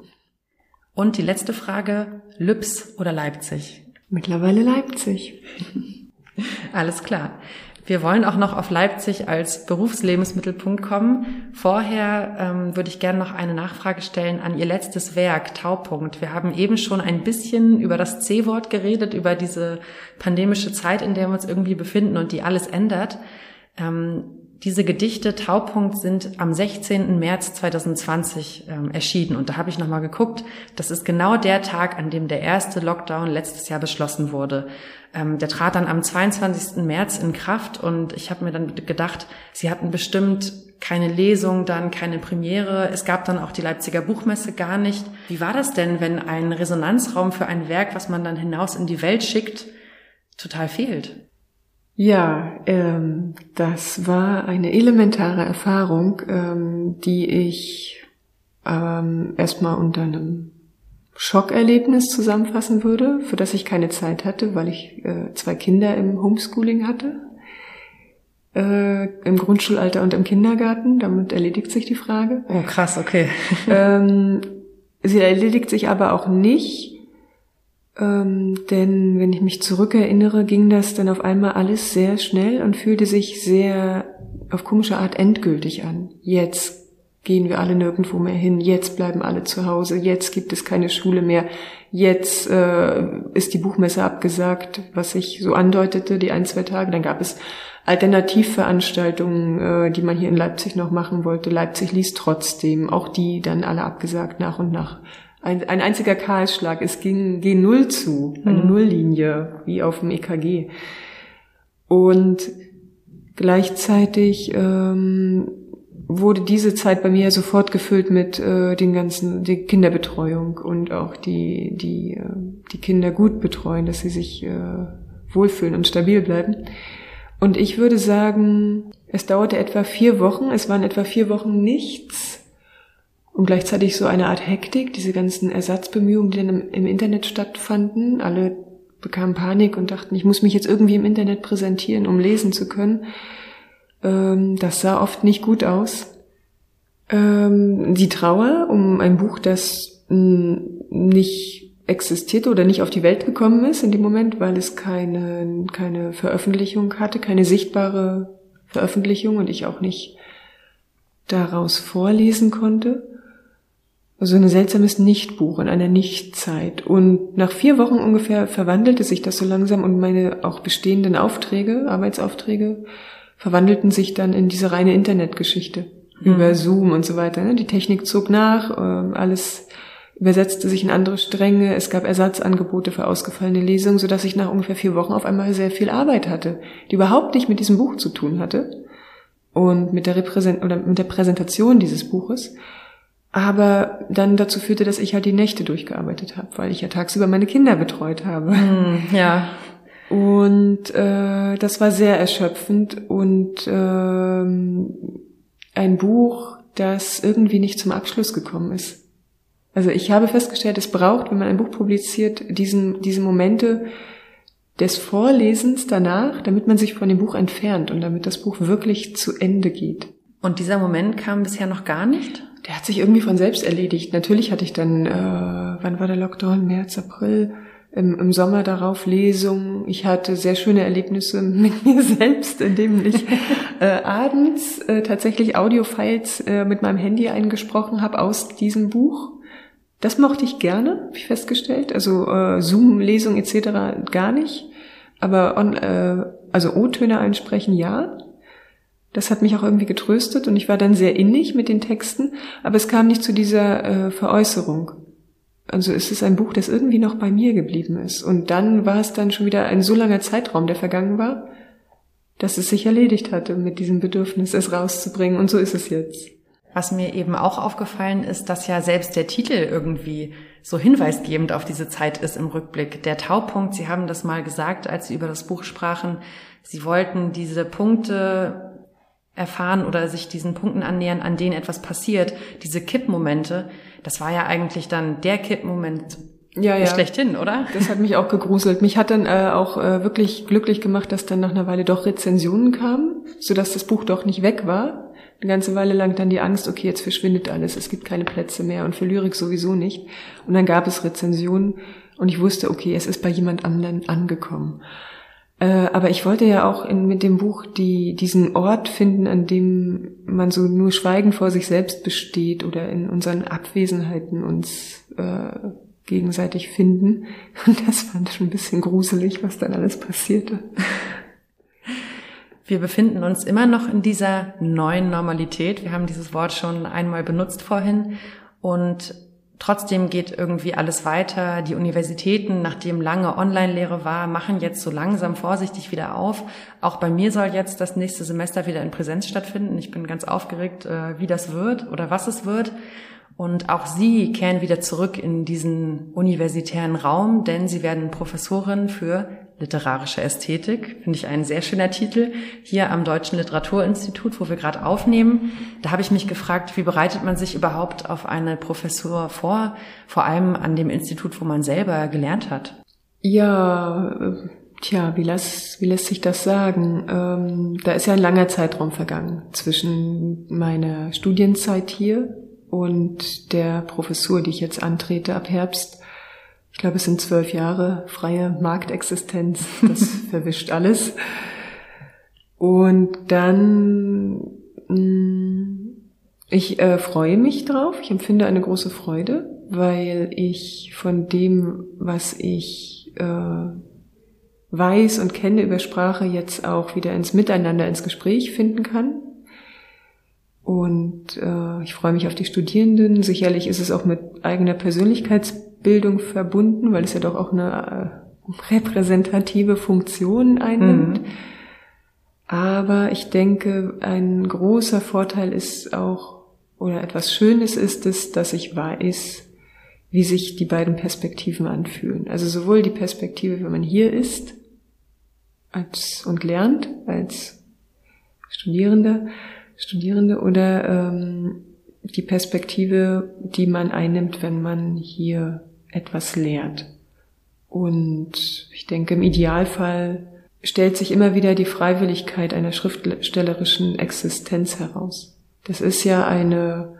Und die letzte Frage, Lübs oder Leipzig? Mittlerweile Leipzig. *laughs* Alles klar. Wir wollen auch noch auf Leipzig als Berufslebensmittelpunkt kommen. Vorher ähm, würde ich gerne noch eine Nachfrage stellen an Ihr letztes Werk, Taupunkt. Wir haben eben schon ein bisschen über das C-Wort geredet, über diese pandemische Zeit, in der wir uns irgendwie befinden und die alles ändert. Ähm, diese Gedichte Taupunkt sind am 16. März 2020 ähm, erschienen und da habe ich nochmal geguckt. Das ist genau der Tag, an dem der erste Lockdown letztes Jahr beschlossen wurde. Ähm, der trat dann am 22. März in Kraft und ich habe mir dann gedacht, sie hatten bestimmt keine Lesung, dann keine Premiere. Es gab dann auch die Leipziger Buchmesse gar nicht. Wie war das denn, wenn ein Resonanzraum für ein Werk, was man dann hinaus in die Welt schickt, total fehlt? Ja, ähm, das war eine elementare Erfahrung, ähm, die ich ähm, erstmal unter einem Schockerlebnis zusammenfassen würde, für das ich keine Zeit hatte, weil ich äh, zwei Kinder im Homeschooling hatte, äh, im Grundschulalter und im Kindergarten. Damit erledigt sich die Frage. Oh, krass, okay. *laughs* ähm, sie erledigt sich aber auch nicht, ähm, denn wenn ich mich zurückerinnere, ging das dann auf einmal alles sehr schnell und fühlte sich sehr auf komische Art endgültig an. Jetzt gehen wir alle nirgendwo mehr hin, jetzt bleiben alle zu Hause, jetzt gibt es keine Schule mehr, jetzt äh, ist die Buchmesse abgesagt, was ich so andeutete, die ein, zwei Tage. Dann gab es Alternativveranstaltungen, äh, die man hier in Leipzig noch machen wollte. Leipzig liest trotzdem, auch die dann alle abgesagt nach und nach ein, ein einziger Kahlschlag. Es ging G0 zu, eine mhm. Nulllinie, wie auf dem EKG. Und gleichzeitig ähm, wurde diese Zeit bei mir sofort gefüllt mit äh, den ganzen die Kinderbetreuung und auch die die äh, die Kinder gut betreuen, dass sie sich äh, wohlfühlen und stabil bleiben. Und ich würde sagen, es dauerte etwa vier Wochen. Es waren etwa vier Wochen nichts und gleichzeitig so eine Art Hektik, diese ganzen Ersatzbemühungen, die dann im, Internet stattfanden. Alle bekamen Panik und dachten, ich muss mich jetzt irgendwie im Internet präsentieren, um lesen zu können. Ähm, das sah oft nicht gut aus. Ähm, die Trauer um ein Buch, das nicht existiert oder nicht auf die Welt gekommen ist in dem Moment, weil es keine, keine Veröffentlichung hatte, keine sichtbare Veröffentlichung und ich auch nicht daraus vorlesen konnte. Also ein seltsames Nichtbuch in einer Nichtzeit. Und nach vier Wochen ungefähr verwandelte sich das so langsam und meine auch bestehenden Aufträge, Arbeitsaufträge, verwandelten sich dann in diese reine Internetgeschichte mhm. über Zoom und so weiter. Ne? Die Technik zog nach, ähm, alles übersetzte sich in andere Stränge, es gab Ersatzangebote für ausgefallene Lesungen, sodass ich nach ungefähr vier Wochen auf einmal sehr viel Arbeit hatte, die überhaupt nicht mit diesem Buch zu tun hatte und mit der, Repräsent oder mit der Präsentation dieses Buches aber dann dazu führte, dass ich halt die Nächte durchgearbeitet habe, weil ich ja tagsüber meine Kinder betreut habe. Mm, ja. Und äh, das war sehr erschöpfend und ähm, ein Buch, das irgendwie nicht zum Abschluss gekommen ist. Also ich habe festgestellt, es braucht, wenn man ein Buch publiziert, diesen, diese Momente des Vorlesens danach, damit man sich von dem Buch entfernt und damit das Buch wirklich zu Ende geht. Und dieser Moment kam bisher noch gar nicht? Der hat sich irgendwie von selbst erledigt. Natürlich hatte ich dann, äh, wann war der Lockdown? März, April, im, im Sommer darauf Lesungen. Ich hatte sehr schöne Erlebnisse mit *laughs* mir selbst, indem ich äh, abends äh, tatsächlich Audiofiles äh, mit meinem Handy eingesprochen habe aus diesem Buch. Das mochte ich gerne, habe ich festgestellt. Also äh, Zoom-Lesung etc. gar nicht. Aber on, äh, also O-Töne einsprechen ja. Das hat mich auch irgendwie getröstet und ich war dann sehr innig mit den Texten, aber es kam nicht zu dieser äh, Veräußerung. Also es ist ein Buch, das irgendwie noch bei mir geblieben ist. Und dann war es dann schon wieder ein so langer Zeitraum, der vergangen war, dass es sich erledigt hatte mit diesem Bedürfnis, es rauszubringen. Und so ist es jetzt. Was mir eben auch aufgefallen ist, dass ja selbst der Titel irgendwie so hinweisgebend auf diese Zeit ist im Rückblick. Der Taupunkt, Sie haben das mal gesagt, als Sie über das Buch sprachen, Sie wollten diese Punkte erfahren oder sich diesen Punkten annähern, an denen etwas passiert. Diese Kippmomente, das war ja eigentlich dann der Kippmoment ja, ja. schlechthin, oder? Das hat mich auch gegruselt. Mich hat dann äh, auch äh, wirklich glücklich gemacht, dass dann nach einer Weile doch Rezensionen kamen, sodass das Buch doch nicht weg war. Eine ganze Weile lang dann die Angst, okay, jetzt verschwindet alles, es gibt keine Plätze mehr und für Lyrik sowieso nicht. Und dann gab es Rezensionen und ich wusste, okay, es ist bei jemand anderen angekommen. Äh, aber ich wollte ja auch in, mit dem Buch die, diesen Ort finden, an dem man so nur schweigend vor sich selbst besteht oder in unseren Abwesenheiten uns äh, gegenseitig finden. *laughs* Und das fand ich schon ein bisschen gruselig, was dann alles passierte. Wir befinden uns immer noch in dieser neuen Normalität. Wir haben dieses Wort schon einmal benutzt vorhin. Und trotzdem geht irgendwie alles weiter. Die Universitäten, nachdem lange Online-Lehre war, machen jetzt so langsam vorsichtig wieder auf. Auch bei mir soll jetzt das nächste Semester wieder in Präsenz stattfinden. Ich bin ganz aufgeregt, äh, wie das wird oder was es wird. Und auch Sie kehren wieder zurück in diesen universitären Raum, denn Sie werden Professorin für literarische Ästhetik, finde ich ein sehr schöner Titel, hier am Deutschen Literaturinstitut, wo wir gerade aufnehmen. Da habe ich mich gefragt, wie bereitet man sich überhaupt auf eine Professur vor, vor allem an dem Institut, wo man selber gelernt hat? Ja, tja, wie, lass, wie lässt sich das sagen? Ähm, da ist ja ein langer Zeitraum vergangen zwischen meiner Studienzeit hier und der Professur, die ich jetzt antrete ab Herbst ich glaube, es sind zwölf Jahre freie Marktexistenz. Das *laughs* verwischt alles. Und dann, mm, ich äh, freue mich drauf. Ich empfinde eine große Freude, weil ich von dem, was ich äh, weiß und kenne über Sprache, jetzt auch wieder ins Miteinander, ins Gespräch finden kann. Und äh, ich freue mich auf die Studierenden. Sicherlich ist es auch mit eigener Persönlichkeits Bildung verbunden, weil es ja doch auch eine äh, repräsentative Funktion einnimmt. Mhm. Aber ich denke, ein großer Vorteil ist auch, oder etwas Schönes ist es, dass ich weiß, wie sich die beiden Perspektiven anfühlen. Also sowohl die Perspektive, wenn man hier ist als, und lernt als Studierender, Studierende oder ähm, die Perspektive, die man einnimmt, wenn man hier etwas lehrt. Und ich denke, im Idealfall stellt sich immer wieder die Freiwilligkeit einer schriftstellerischen Existenz heraus. Das ist ja eine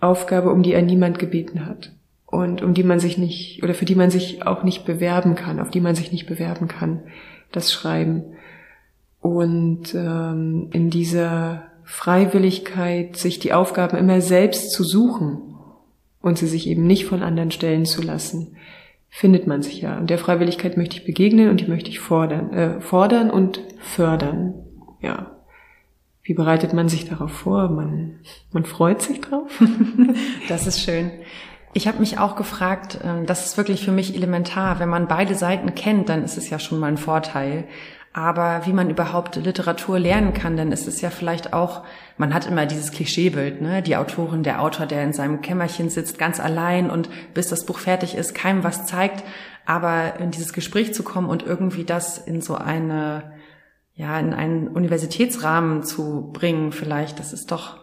Aufgabe, um die ein niemand gebeten hat und um die man sich nicht oder für die man sich auch nicht bewerben kann, auf die man sich nicht bewerben kann, das Schreiben. Und ähm, in dieser Freiwilligkeit, sich die Aufgaben immer selbst zu suchen und sie sich eben nicht von anderen stellen zu lassen, findet man sich ja. Und der Freiwilligkeit möchte ich begegnen und die möchte ich fordern, äh, fordern und fördern. Ja. Wie bereitet man sich darauf vor? Man, man freut sich drauf. *laughs* das ist schön. Ich habe mich auch gefragt, ähm, das ist wirklich für mich elementar. Wenn man beide Seiten kennt, dann ist es ja schon mal ein Vorteil aber wie man überhaupt Literatur lernen kann, denn es ist ja vielleicht auch, man hat immer dieses Klischeebild, ne? Die Autorin, der Autor, der in seinem Kämmerchen sitzt, ganz allein und bis das Buch fertig ist, keinem was zeigt, aber in dieses Gespräch zu kommen und irgendwie das in so eine, ja, in einen Universitätsrahmen zu bringen, vielleicht, das ist doch,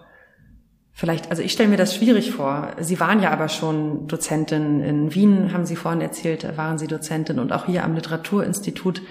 vielleicht, also ich stelle mir das schwierig vor. Sie waren ja aber schon Dozentin in Wien, haben Sie vorhin erzählt, waren Sie Dozentin und auch hier am Literaturinstitut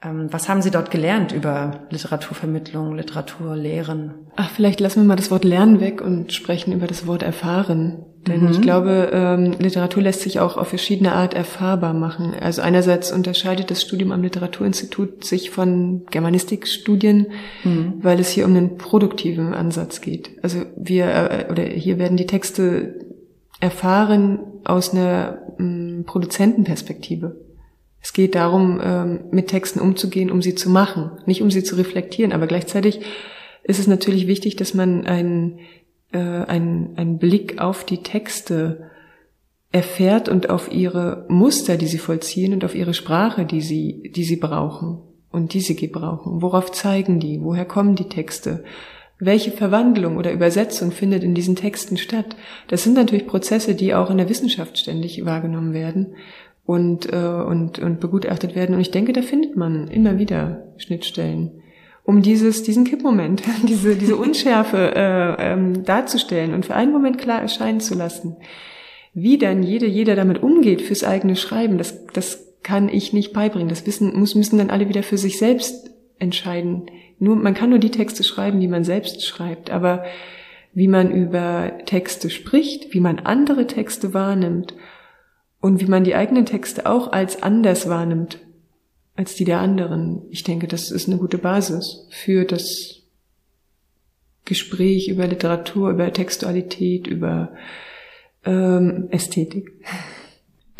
was haben Sie dort gelernt über Literaturvermittlung, Literaturlehren? Ach, vielleicht lassen wir mal das Wort Lernen weg und sprechen über das Wort Erfahren. Denn mhm. ich glaube, ähm, Literatur lässt sich auch auf verschiedene Art erfahrbar machen. Also einerseits unterscheidet das Studium am Literaturinstitut sich von Germanistikstudien, mhm. weil es hier um einen produktiven Ansatz geht. Also wir, äh, oder hier werden die Texte erfahren aus einer mh, Produzentenperspektive. Es geht darum, ähm, mit Texten umzugehen, um sie zu machen, nicht um sie zu reflektieren. Aber gleichzeitig ist es natürlich wichtig, dass man einen, äh, einen, einen Blick auf die Texte erfährt und auf ihre Muster, die sie vollziehen und auf ihre Sprache, die sie, die sie brauchen. und die sie gebrauchen. Worauf zeigen die? Woher kommen die Texte? Welche Verwandlung oder Übersetzung findet in diesen Texten statt? Das sind natürlich Prozesse, die auch in der Wissenschaft ständig wahrgenommen werden und, äh, und, und begutachtet werden. Und ich denke, da findet man immer wieder Schnittstellen, um dieses, diesen Kippmoment, *laughs* diese, diese Unschärfe äh, ähm, darzustellen und für einen Moment klar erscheinen zu lassen. Wie dann jede, jeder damit umgeht fürs eigene Schreiben, das, das kann ich nicht beibringen. Das wissen, muss, müssen dann alle wieder für sich selbst entscheiden. Nur, man kann nur die Texte schreiben, die man selbst schreibt. Aber wie man über Texte spricht, wie man andere Texte wahrnimmt und wie man die eigenen Texte auch als anders wahrnimmt als die der anderen. Ich denke, das ist eine gute Basis für das Gespräch über Literatur, über Textualität, über ähm, Ästhetik.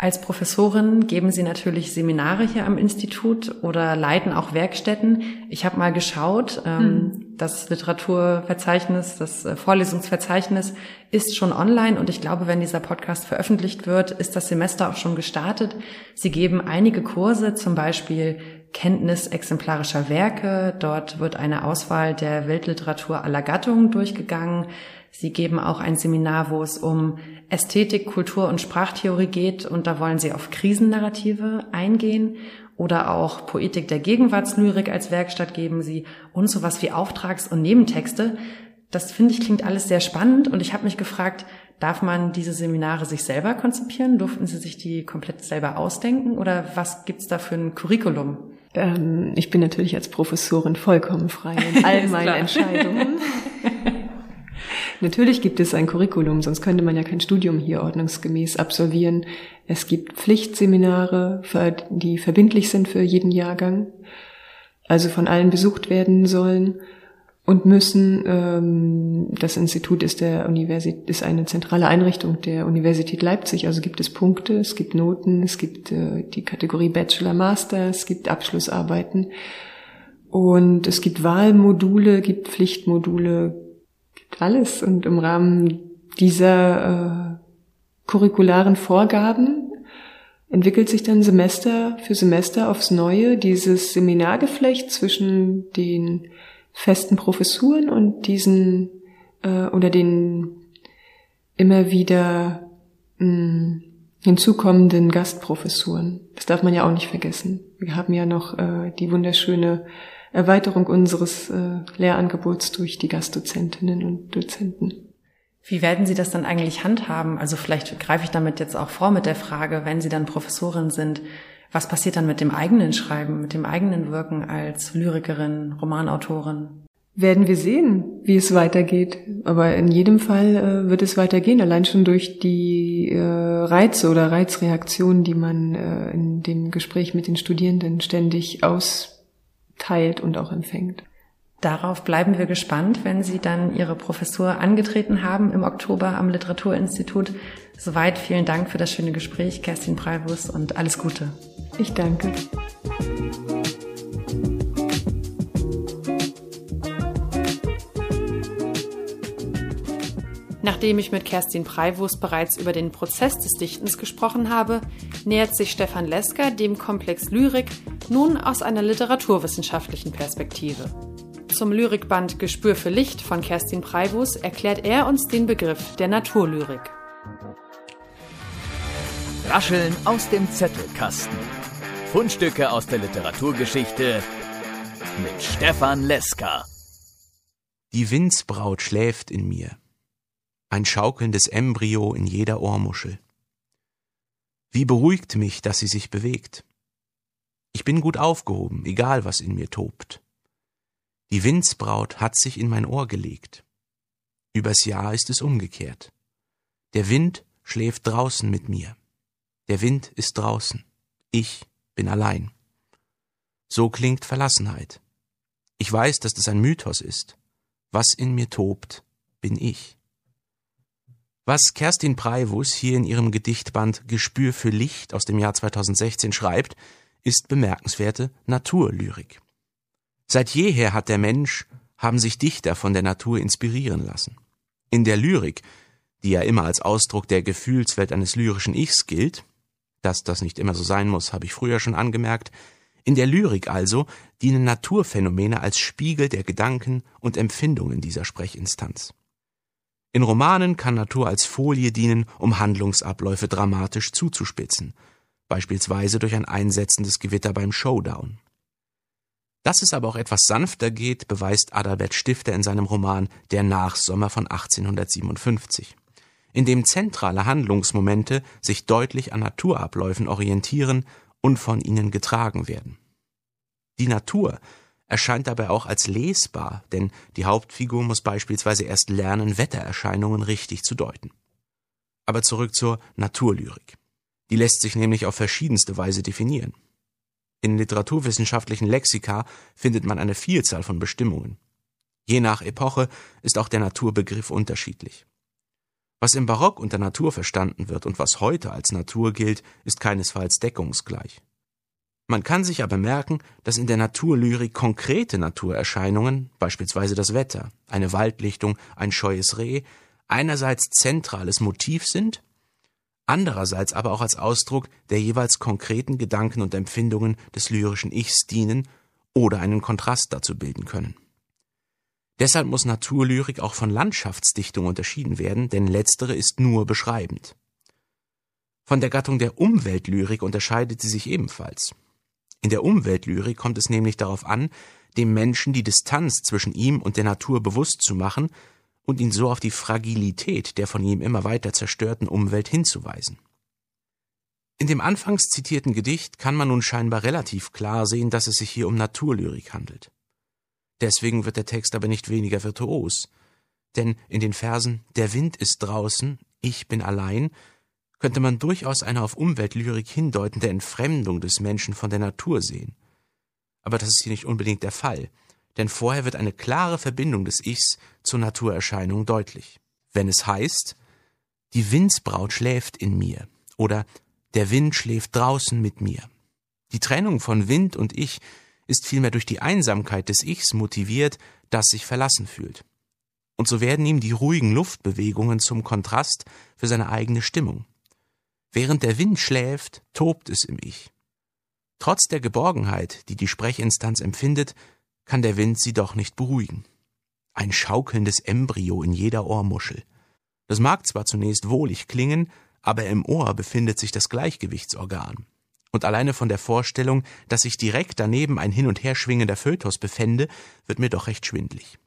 Als Professorin geben Sie natürlich Seminare hier am Institut oder leiten auch Werkstätten. Ich habe mal geschaut, ähm, hm. das Literaturverzeichnis, das äh, Vorlesungsverzeichnis ist schon online und ich glaube, wenn dieser Podcast veröffentlicht wird, ist das Semester auch schon gestartet. Sie geben einige Kurse, zum Beispiel Kenntnis exemplarischer Werke. Dort wird eine Auswahl der Weltliteratur aller Gattungen durchgegangen. Sie geben auch ein Seminar, wo es um Ästhetik, Kultur und Sprachtheorie geht und da wollen Sie auf Krisennarrative eingehen oder auch Poetik der Gegenwartslyrik als Werkstatt geben Sie und sowas wie Auftrags- und Nebentexte. Das finde ich klingt alles sehr spannend und ich habe mich gefragt, darf man diese Seminare sich selber konzipieren? Durften Sie sich die komplett selber ausdenken oder was gibt's da für ein Curriculum? Ähm, ich bin natürlich als Professorin vollkommen frei in *laughs* all meinen Entscheidungen. *laughs* Natürlich gibt es ein Curriculum, sonst könnte man ja kein Studium hier ordnungsgemäß absolvieren. Es gibt Pflichtseminare, die verbindlich sind für jeden Jahrgang, also von allen besucht werden sollen und müssen. Ähm, das Institut ist der Universität ist eine zentrale Einrichtung der Universität Leipzig. Also gibt es Punkte, es gibt Noten, es gibt äh, die Kategorie Bachelor, Master, es gibt Abschlussarbeiten und es gibt Wahlmodule, gibt Pflichtmodule, alles. Und im Rahmen dieser äh, curricularen Vorgaben entwickelt sich dann Semester für Semester aufs Neue dieses Seminargeflecht zwischen den festen Professuren und diesen äh, oder den immer wieder mh, hinzukommenden Gastprofessuren. Das darf man ja auch nicht vergessen. Wir haben ja noch äh, die wunderschöne Erweiterung unseres äh, Lehrangebots durch die Gastdozentinnen und Dozenten. Wie werden Sie das dann eigentlich handhaben? Also vielleicht greife ich damit jetzt auch vor mit der Frage, wenn Sie dann Professorin sind, was passiert dann mit dem eigenen Schreiben, mit dem eigenen Wirken als Lyrikerin, Romanautorin? Werden wir sehen, wie es weitergeht. Aber in jedem Fall äh, wird es weitergehen, allein schon durch die äh, Reize oder Reizreaktionen, die man äh, in dem Gespräch mit den Studierenden ständig aus teilt und auch empfängt. Darauf bleiben wir gespannt, wenn Sie dann Ihre Professur angetreten haben im Oktober am Literaturinstitut. Soweit vielen Dank für das schöne Gespräch, Kerstin Preibus, und alles Gute. Ich danke. Nachdem ich mit Kerstin Preiwurst bereits über den Prozess des Dichtens gesprochen habe, nähert sich Stefan Lesker dem Komplex Lyrik nun aus einer literaturwissenschaftlichen Perspektive. Zum Lyrikband Gespür für Licht von Kerstin Preibus erklärt er uns den Begriff der Naturlyrik. Rascheln aus dem Zettelkasten. Fundstücke aus der Literaturgeschichte mit Stefan Lesker. Die Windsbraut schläft in mir ein schaukelndes Embryo in jeder Ohrmuschel. Wie beruhigt mich, dass sie sich bewegt. Ich bin gut aufgehoben, egal was in mir tobt. Die Windsbraut hat sich in mein Ohr gelegt. Übers Jahr ist es umgekehrt. Der Wind schläft draußen mit mir. Der Wind ist draußen. Ich bin allein. So klingt Verlassenheit. Ich weiß, dass das ein Mythos ist. Was in mir tobt, bin ich. Was Kerstin Preivus hier in ihrem Gedichtband Gespür für Licht aus dem Jahr 2016 schreibt, ist bemerkenswerte Naturlyrik. Seit jeher hat der Mensch, haben sich Dichter von der Natur inspirieren lassen. In der Lyrik, die ja immer als Ausdruck der Gefühlswelt eines lyrischen Ichs gilt, dass das nicht immer so sein muss, habe ich früher schon angemerkt, In der Lyrik also dienen Naturphänomene als Spiegel der Gedanken und Empfindungen dieser Sprechinstanz. In Romanen kann Natur als Folie dienen, um Handlungsabläufe dramatisch zuzuspitzen, beispielsweise durch ein einsetzendes Gewitter beim Showdown. Dass es aber auch etwas sanfter geht, beweist Adalbert Stifter in seinem Roman Der Nachsommer von 1857, in dem zentrale Handlungsmomente sich deutlich an Naturabläufen orientieren und von ihnen getragen werden. Die Natur erscheint dabei auch als lesbar, denn die Hauptfigur muss beispielsweise erst lernen, Wettererscheinungen richtig zu deuten. Aber zurück zur Naturlyrik. Die lässt sich nämlich auf verschiedenste Weise definieren. In literaturwissenschaftlichen Lexika findet man eine Vielzahl von Bestimmungen. Je nach Epoche ist auch der Naturbegriff unterschiedlich. Was im Barock unter Natur verstanden wird und was heute als Natur gilt, ist keinesfalls deckungsgleich. Man kann sich aber merken, dass in der Naturlyrik konkrete Naturerscheinungen, beispielsweise das Wetter, eine Waldlichtung, ein scheues Reh, einerseits zentrales Motiv sind andererseits aber auch als Ausdruck der jeweils konkreten Gedanken und Empfindungen des lyrischen Ichs dienen oder einen Kontrast dazu bilden können. Deshalb muss Naturlyrik auch von Landschaftsdichtung unterschieden werden, denn letztere ist nur beschreibend. Von der Gattung der Umweltlyrik unterscheidet sie sich ebenfalls. In der Umweltlyrik kommt es nämlich darauf an, dem Menschen die Distanz zwischen ihm und der Natur bewusst zu machen und ihn so auf die Fragilität der von ihm immer weiter zerstörten Umwelt hinzuweisen. In dem anfangs zitierten Gedicht kann man nun scheinbar relativ klar sehen, dass es sich hier um Naturlyrik handelt. Deswegen wird der Text aber nicht weniger virtuos, denn in den Versen Der Wind ist draußen, ich bin allein könnte man durchaus eine auf Umweltlyrik hindeutende Entfremdung des Menschen von der Natur sehen. Aber das ist hier nicht unbedingt der Fall denn vorher wird eine klare Verbindung des Ichs zur Naturerscheinung deutlich. Wenn es heißt, die Windsbraut schläft in mir oder der Wind schläft draußen mit mir. Die Trennung von Wind und Ich ist vielmehr durch die Einsamkeit des Ichs motiviert, das sich verlassen fühlt. Und so werden ihm die ruhigen Luftbewegungen zum Kontrast für seine eigene Stimmung. Während der Wind schläft, tobt es im Ich. Trotz der Geborgenheit, die die Sprechinstanz empfindet, kann der Wind sie doch nicht beruhigen. Ein schaukelndes Embryo in jeder Ohrmuschel. Das mag zwar zunächst wohlig klingen, aber im Ohr befindet sich das Gleichgewichtsorgan. Und alleine von der Vorstellung, dass sich direkt daneben ein hin und her schwingender Fötus befände, wird mir doch recht schwindlig.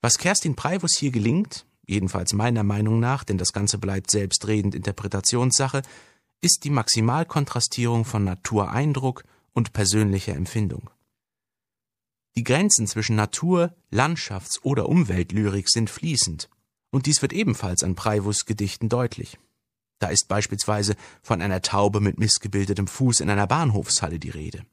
Was Kerstin Preivus hier gelingt, jedenfalls meiner Meinung nach, denn das Ganze bleibt selbstredend Interpretationssache, ist die Maximalkontrastierung von Natureindruck und persönlicher Empfindung. Die Grenzen zwischen Natur-, Landschafts- oder Umweltlyrik sind fließend, und dies wird ebenfalls an Preivus Gedichten deutlich. Da ist beispielsweise von einer Taube mit missgebildetem Fuß in einer Bahnhofshalle die Rede.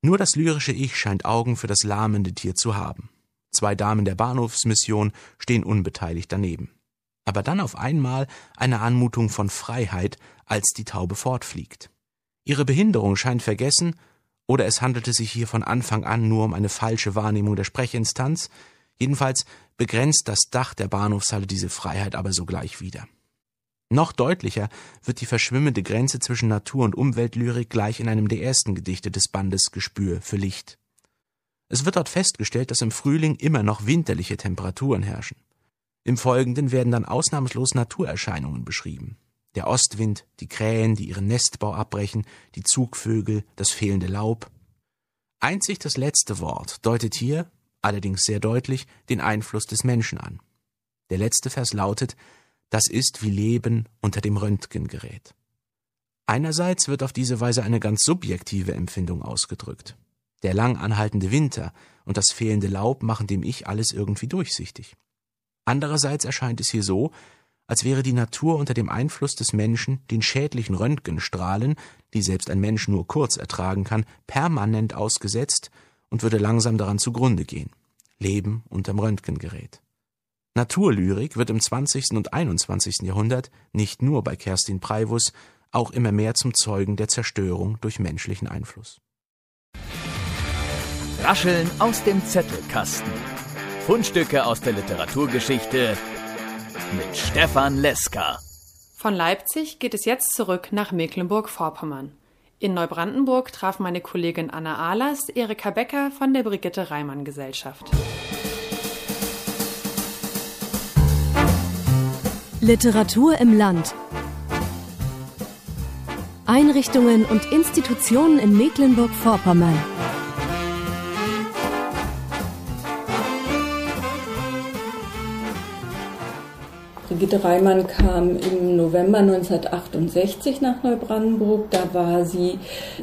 Nur das lyrische Ich scheint Augen für das lahmende Tier zu haben. Zwei Damen der Bahnhofsmission stehen unbeteiligt daneben. Aber dann auf einmal eine Anmutung von Freiheit, als die Taube fortfliegt. Ihre Behinderung scheint vergessen oder es handelte sich hier von Anfang an nur um eine falsche Wahrnehmung der Sprechinstanz, jedenfalls begrenzt das Dach der Bahnhofshalle diese Freiheit aber sogleich wieder. Noch deutlicher wird die verschwimmende Grenze zwischen Natur- und Umweltlyrik gleich in einem der ersten Gedichte des Bandes Gespür für Licht. Es wird dort festgestellt, dass im Frühling immer noch winterliche Temperaturen herrschen. Im Folgenden werden dann ausnahmslos Naturerscheinungen beschrieben der Ostwind, die Krähen, die ihren Nestbau abbrechen, die Zugvögel, das fehlende Laub. Einzig das letzte Wort deutet hier, allerdings sehr deutlich, den Einfluss des Menschen an. Der letzte Vers lautet, das ist wie Leben unter dem Röntgengerät. Einerseits wird auf diese Weise eine ganz subjektive Empfindung ausgedrückt. Der lang anhaltende Winter und das fehlende Laub machen dem Ich alles irgendwie durchsichtig. Andererseits erscheint es hier so, als wäre die Natur unter dem Einfluss des Menschen den schädlichen Röntgenstrahlen, die selbst ein Mensch nur kurz ertragen kann, permanent ausgesetzt und würde langsam daran zugrunde gehen. Leben unterm Röntgengerät. Naturlyrik wird im 20. und 21. Jahrhundert nicht nur bei Kerstin Preivus auch immer mehr zum Zeugen der Zerstörung durch menschlichen Einfluss. Rascheln aus dem Zettelkasten. Fundstücke aus der Literaturgeschichte mit Stefan Leska. Von Leipzig geht es jetzt zurück nach Mecklenburg-Vorpommern. In Neubrandenburg traf meine Kollegin Anna Ahlers Erika Becker von der Brigitte Reimann Gesellschaft. Literatur im Land. Einrichtungen und Institutionen in Mecklenburg-Vorpommern. Brigitte Reimann kam im November 1968 nach Neubrandenburg. Da war sie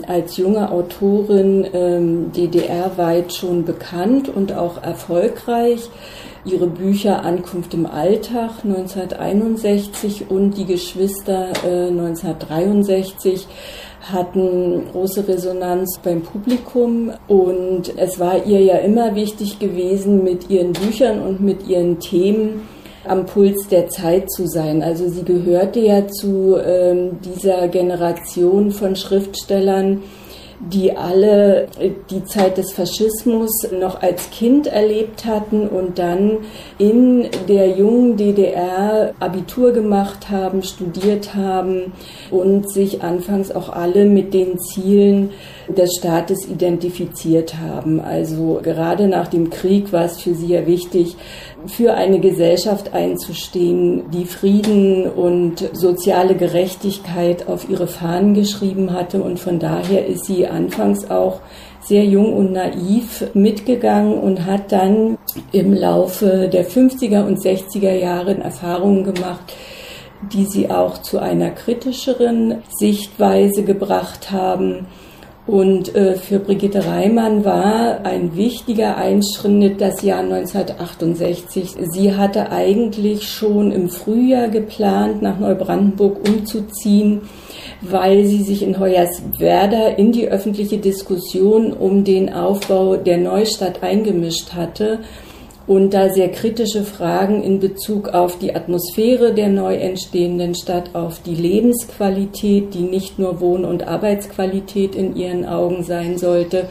als junge Autorin ähm, DDR-weit schon bekannt und auch erfolgreich. Ihre Bücher Ankunft im Alltag 1961 und Die Geschwister äh, 1963 hatten große Resonanz beim Publikum und es war ihr ja immer wichtig gewesen, mit ihren Büchern und mit ihren Themen am Puls der Zeit zu sein. Also sie gehörte ja zu ähm, dieser Generation von Schriftstellern, die alle die Zeit des Faschismus noch als Kind erlebt hatten und dann in der jungen DDR Abitur gemacht haben, studiert haben und sich anfangs auch alle mit den Zielen des Staates identifiziert haben. Also gerade nach dem Krieg war es für sie ja wichtig, für eine Gesellschaft einzustehen, die Frieden und soziale Gerechtigkeit auf ihre Fahnen geschrieben hatte. Und von daher ist sie anfangs auch sehr jung und naiv mitgegangen und hat dann im Laufe der 50er und 60er Jahre Erfahrungen gemacht, die sie auch zu einer kritischeren Sichtweise gebracht haben und äh, für Brigitte Reimann war ein wichtiger Einschritt das Jahr 1968. Sie hatte eigentlich schon im Frühjahr geplant, nach Neubrandenburg umzuziehen, weil sie sich in Hoyerswerda in die öffentliche Diskussion um den Aufbau der Neustadt eingemischt hatte und da sehr kritische Fragen in Bezug auf die Atmosphäre der neu entstehenden Stadt, auf die Lebensqualität, die nicht nur Wohn- und Arbeitsqualität in ihren Augen sein sollte,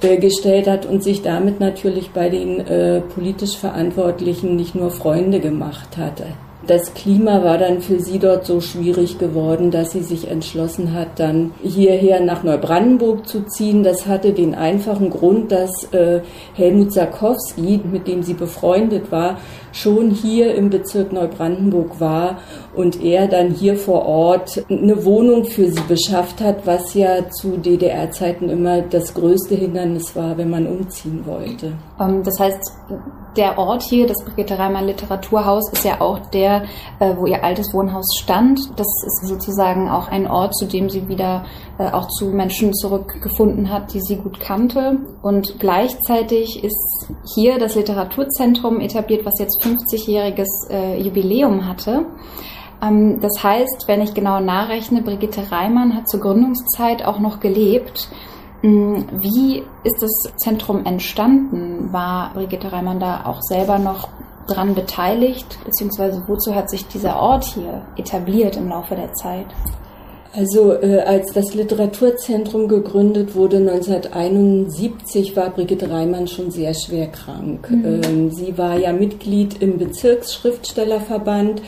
äh, gestellt hat und sich damit natürlich bei den äh, politisch Verantwortlichen nicht nur Freunde gemacht hatte. Das Klima war dann für sie dort so schwierig geworden, dass sie sich entschlossen hat, dann hierher nach Neubrandenburg zu ziehen. Das hatte den einfachen Grund, dass äh, Helmut Sarkowski, mit dem sie befreundet war, schon hier im Bezirk Neubrandenburg war und er dann hier vor Ort eine Wohnung für sie beschafft hat, was ja zu DDR-Zeiten immer das größte Hindernis war, wenn man umziehen wollte. Ähm, das heißt, der Ort hier, das Brigitte Reimann Literaturhaus, ist ja auch der, äh, wo ihr altes Wohnhaus stand. Das ist sozusagen auch ein Ort, zu dem sie wieder äh, auch zu Menschen zurückgefunden hat, die sie gut kannte. Und gleichzeitig ist hier das Literaturzentrum etabliert, was jetzt 50-jähriges äh, Jubiläum hatte. Ähm, das heißt, wenn ich genau nachrechne, Brigitte Reimann hat zur Gründungszeit auch noch gelebt. Mm, wie ist das Zentrum entstanden? War Brigitte Reimann da auch selber noch dran beteiligt? Beziehungsweise wozu hat sich dieser Ort hier etabliert im Laufe der Zeit? Also äh, als das Literaturzentrum gegründet wurde 1971, war Brigitte Reimann schon sehr schwer krank. Mhm. Ähm, sie war ja Mitglied im Bezirksschriftstellerverband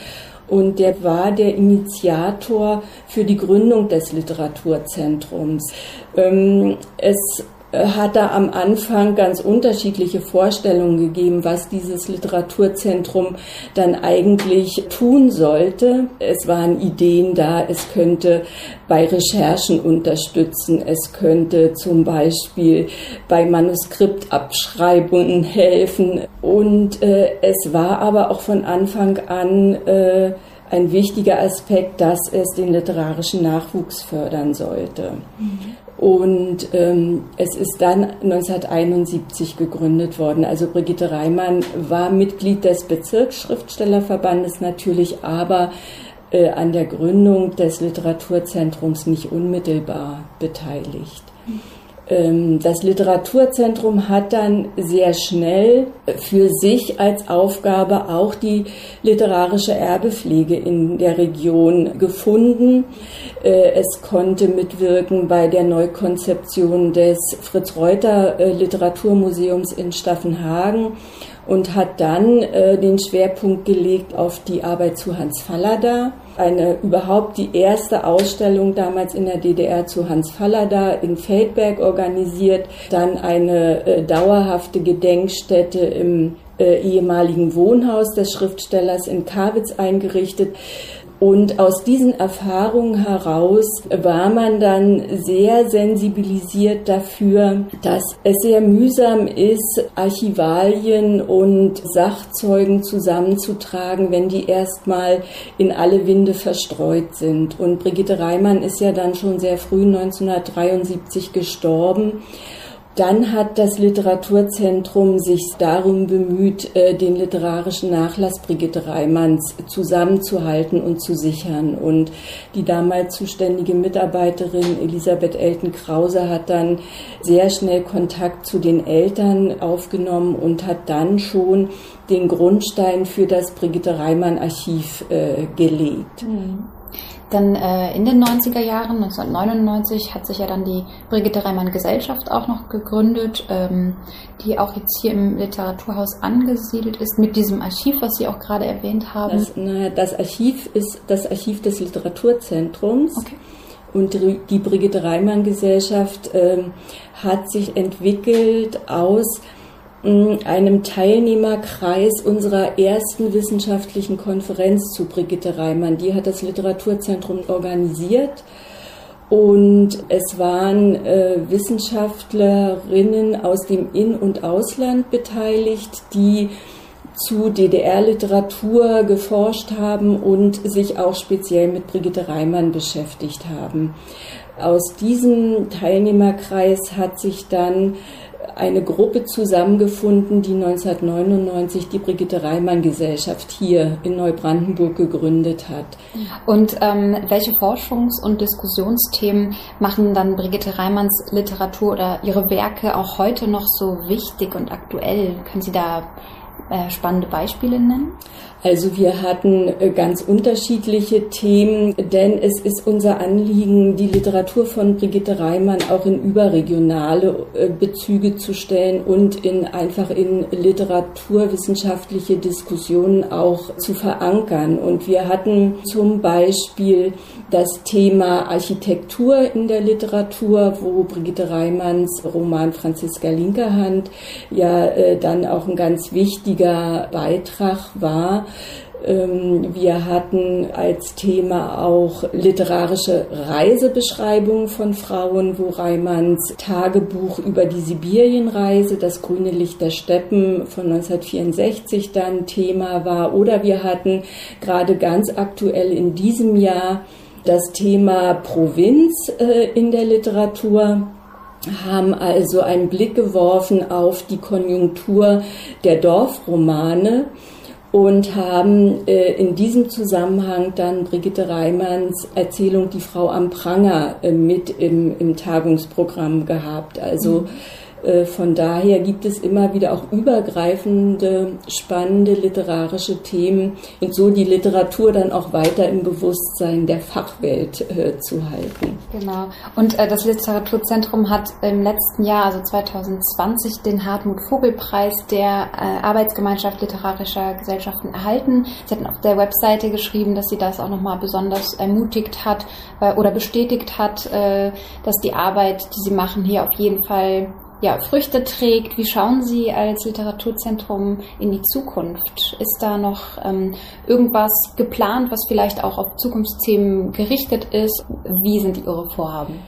und der war der Initiator für die Gründung des Literaturzentrums. Ähm, es hat er am Anfang ganz unterschiedliche Vorstellungen gegeben, was dieses Literaturzentrum dann eigentlich tun sollte. Es waren Ideen da, es könnte bei Recherchen unterstützen, es könnte zum Beispiel bei Manuskriptabschreibungen helfen. Und äh, es war aber auch von Anfang an äh, ein wichtiger Aspekt, dass es den literarischen Nachwuchs fördern sollte. Mhm. Und ähm, es ist dann 1971 gegründet worden. Also Brigitte Reimann war Mitglied des Bezirksschriftstellerverbandes natürlich, aber äh, an der Gründung des Literaturzentrums nicht unmittelbar beteiligt. Ähm, das Literaturzentrum hat dann sehr schnell für sich als Aufgabe auch die literarische Erbepflege in der Region gefunden. Äh, es konnte mitwirken bei der Neukonzeption des Fritz Reuter äh, in Staffenhagen und hat dann äh, den Schwerpunkt gelegt auf die Arbeit zu Hans Fallada eine überhaupt die erste Ausstellung damals in der DDR zu Hans Fallada in Feldberg organisiert, dann eine äh, dauerhafte Gedenkstätte im äh, ehemaligen Wohnhaus des Schriftstellers in Kawitz eingerichtet. Und aus diesen Erfahrungen heraus war man dann sehr sensibilisiert dafür, dass es sehr mühsam ist, Archivalien und Sachzeugen zusammenzutragen, wenn die erstmal in alle Winde verstreut sind. Und Brigitte Reimann ist ja dann schon sehr früh 1973 gestorben. Dann hat das Literaturzentrum sich darum bemüht, äh, den literarischen Nachlass Brigitte Reimanns zusammenzuhalten und zu sichern. Und die damals zuständige Mitarbeiterin Elisabeth Elton-Krause hat dann sehr schnell Kontakt zu den Eltern aufgenommen und hat dann schon den Grundstein für das Brigitte Reimann Archiv äh, gelegt. Mhm. Dann äh, in den 90er Jahren, 1999, hat sich ja dann die Brigitte Reimann Gesellschaft auch noch gegründet, ähm, die auch jetzt hier im Literaturhaus angesiedelt ist, mit diesem Archiv, was Sie auch gerade erwähnt haben. Das, na, das Archiv ist das Archiv des Literaturzentrums. Okay. Und die Brigitte Reimann Gesellschaft ähm, hat sich entwickelt aus einem Teilnehmerkreis unserer ersten wissenschaftlichen Konferenz zu Brigitte Reimann. Die hat das Literaturzentrum organisiert. Und es waren äh, Wissenschaftlerinnen aus dem In- und Ausland beteiligt, die zu DDR-Literatur geforscht haben und sich auch speziell mit Brigitte Reimann beschäftigt haben. Aus diesem Teilnehmerkreis hat sich dann eine Gruppe zusammengefunden, die 1999 die Brigitte Reimann Gesellschaft hier in Neubrandenburg gegründet hat. Und ähm, welche Forschungs- und Diskussionsthemen machen dann Brigitte Reimanns Literatur oder ihre Werke auch heute noch so wichtig und aktuell? Können Sie da äh, spannende Beispiele nennen? Also wir hatten äh, ganz unterschiedliche Themen, denn es ist unser Anliegen, die Literatur von Brigitte Reimann auch in überregionale äh, Bezüge zu stellen und in einfach in literaturwissenschaftliche Diskussionen auch zu verankern. Und wir hatten zum Beispiel das Thema Architektur in der Literatur, wo Brigitte Reimanns Roman Franziska Linkerhand ja äh, dann auch ein ganz wichtiger Beitrag war. Ähm, wir hatten als Thema auch literarische Reisebeschreibungen von Frauen, wo Reimanns Tagebuch über die Sibirienreise, das grüne Licht der Steppen von 1964 dann Thema war. Oder wir hatten gerade ganz aktuell in diesem Jahr das Thema Provinz äh, in der Literatur haben also einen Blick geworfen auf die Konjunktur der Dorfromane und haben äh, in diesem Zusammenhang dann Brigitte Reimanns Erzählung Die Frau am Pranger äh, mit im, im Tagungsprogramm gehabt. Also mhm von daher gibt es immer wieder auch übergreifende, spannende literarische Themen und so die Literatur dann auch weiter im Bewusstsein der Fachwelt äh, zu halten. Genau. Und äh, das Literaturzentrum hat im letzten Jahr, also 2020, den Hartmut Vogel Preis der äh, Arbeitsgemeinschaft literarischer Gesellschaften erhalten. Sie hatten auf der Webseite geschrieben, dass sie das auch nochmal besonders ermutigt hat äh, oder bestätigt hat, äh, dass die Arbeit, die sie machen, hier auf jeden Fall ja, Früchte trägt. Wie schauen Sie als Literaturzentrum in die Zukunft? Ist da noch ähm, irgendwas geplant, was vielleicht auch auf Zukunftsthemen gerichtet ist? Wie sind Ihre Vorhaben?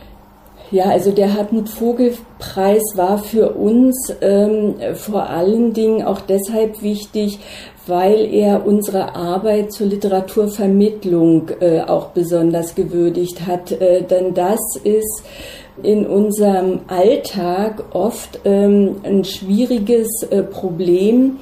Ja, also der Hartmut Vogel Preis war für uns ähm, vor allen Dingen auch deshalb wichtig, weil er unsere Arbeit zur Literaturvermittlung äh, auch besonders gewürdigt hat. Äh, denn das ist in unserem Alltag oft ähm, ein schwieriges äh, Problem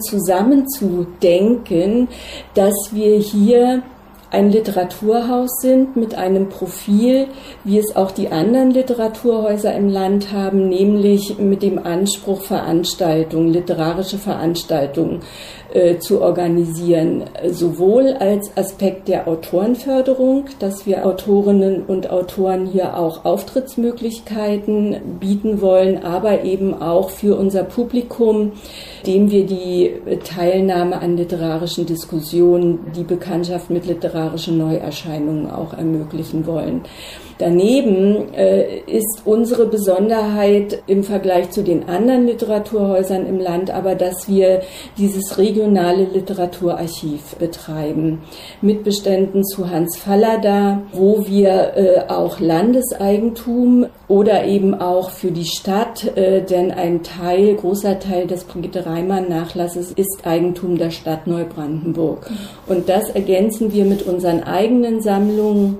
zusammenzudenken, dass wir hier ein Literaturhaus sind mit einem Profil, wie es auch die anderen Literaturhäuser im Land haben, nämlich mit dem Anspruch, Veranstaltungen, literarische Veranstaltungen äh, zu organisieren, sowohl als Aspekt der Autorenförderung, dass wir Autorinnen und Autoren hier auch Auftrittsmöglichkeiten bieten wollen, aber eben auch für unser Publikum, dem wir die Teilnahme an literarischen Diskussionen, die Bekanntschaft mit literarischen literarische Neuerscheinungen auch ermöglichen wollen. Daneben äh, ist unsere Besonderheit im Vergleich zu den anderen Literaturhäusern im Land aber, dass wir dieses regionale Literaturarchiv betreiben. Mit Beständen zu Hans Fallada, wo wir äh, auch Landeseigentum oder eben auch für die Stadt, äh, denn ein Teil, großer Teil des Brigitte Reimann Nachlasses ist Eigentum der Stadt Neubrandenburg. Und das ergänzen wir mit unseren eigenen Sammlungen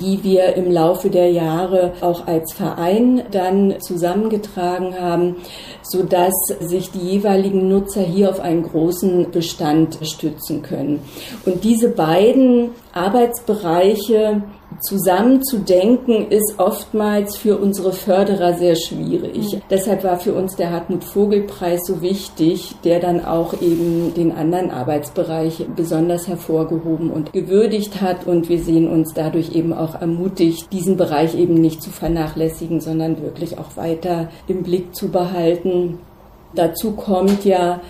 die wir im Laufe der Jahre auch als Verein dann zusammengetragen haben, so dass sich die jeweiligen Nutzer hier auf einen großen Bestand stützen können. Und diese beiden Arbeitsbereiche zusammenzudenken ist oftmals für unsere Förderer sehr schwierig. Mhm. Deshalb war für uns der Hartmut Vogel Preis so wichtig, der dann auch eben den anderen Arbeitsbereich besonders hervorgehoben und gewürdigt hat und wir sehen uns dadurch eben auch ermutigt, diesen Bereich eben nicht zu vernachlässigen, sondern wirklich auch weiter im Blick zu behalten. Dazu kommt ja,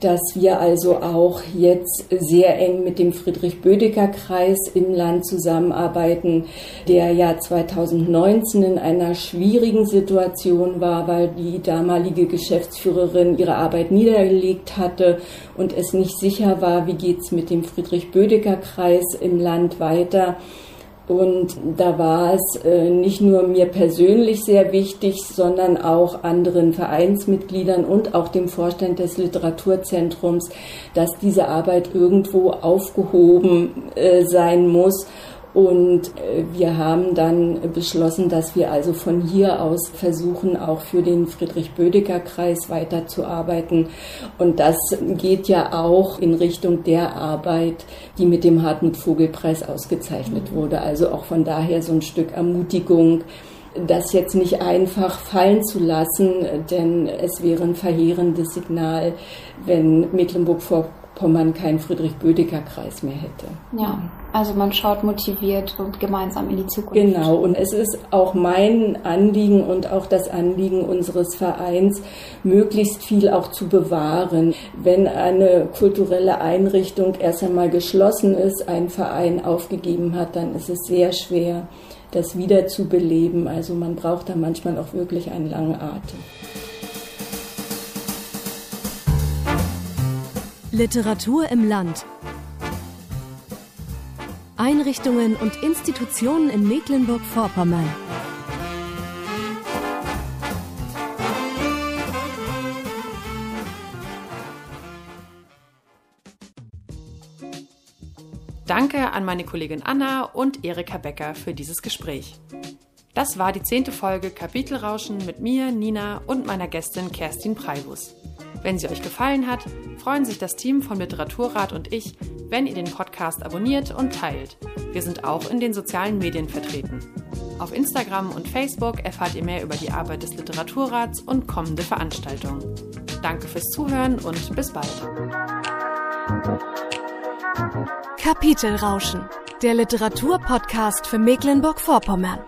dass wir also auch jetzt sehr eng mit dem Friedrich-Bödecker-Kreis im Land zusammenarbeiten, der ja 2019 in einer schwierigen Situation war, weil die damalige Geschäftsführerin ihre Arbeit niedergelegt hatte und es nicht sicher war, wie geht's mit dem Friedrich-Bödecker-Kreis im Land weiter. Und da war es äh, nicht nur mir persönlich sehr wichtig, sondern auch anderen Vereinsmitgliedern und auch dem Vorstand des Literaturzentrums, dass diese Arbeit irgendwo aufgehoben äh, sein muss und äh, wir haben dann beschlossen, dass wir also von hier aus versuchen, auch für den Friedrich-Bödecker-Kreis weiterzuarbeiten. Und das geht ja auch in Richtung der Arbeit, die mit dem Hartmut-Vogel-Preis ausgezeichnet wurde. Also auch von daher so ein Stück Ermutigung, das jetzt nicht einfach fallen zu lassen, denn es wäre ein verheerendes Signal, wenn Mecklenburg-Vorpommern Pommern keinen Friedrich-Bödecker-Kreis mehr hätte. Ja, also man schaut motiviert und gemeinsam in die Zukunft. Genau, und es ist auch mein Anliegen und auch das Anliegen unseres Vereins, möglichst viel auch zu bewahren. Wenn eine kulturelle Einrichtung erst einmal geschlossen ist, ein Verein aufgegeben hat, dann ist es sehr schwer, das wieder zu beleben. Also man braucht da manchmal auch wirklich einen langen Atem. Literatur im Land. Einrichtungen und Institutionen in Mecklenburg-Vorpommern. Danke an meine Kollegin Anna und Erika Becker für dieses Gespräch. Das war die zehnte Folge Kapitelrauschen mit mir, Nina und meiner Gästin Kerstin Preibus. Wenn sie euch gefallen hat, freuen sich das Team von Literaturrat und ich, wenn ihr den Podcast abonniert und teilt. Wir sind auch in den sozialen Medien vertreten. Auf Instagram und Facebook erfahrt ihr mehr über die Arbeit des Literaturrats und kommende Veranstaltungen. Danke fürs Zuhören und bis bald. Kapitelrauschen, der Literaturpodcast für Mecklenburg-Vorpommern.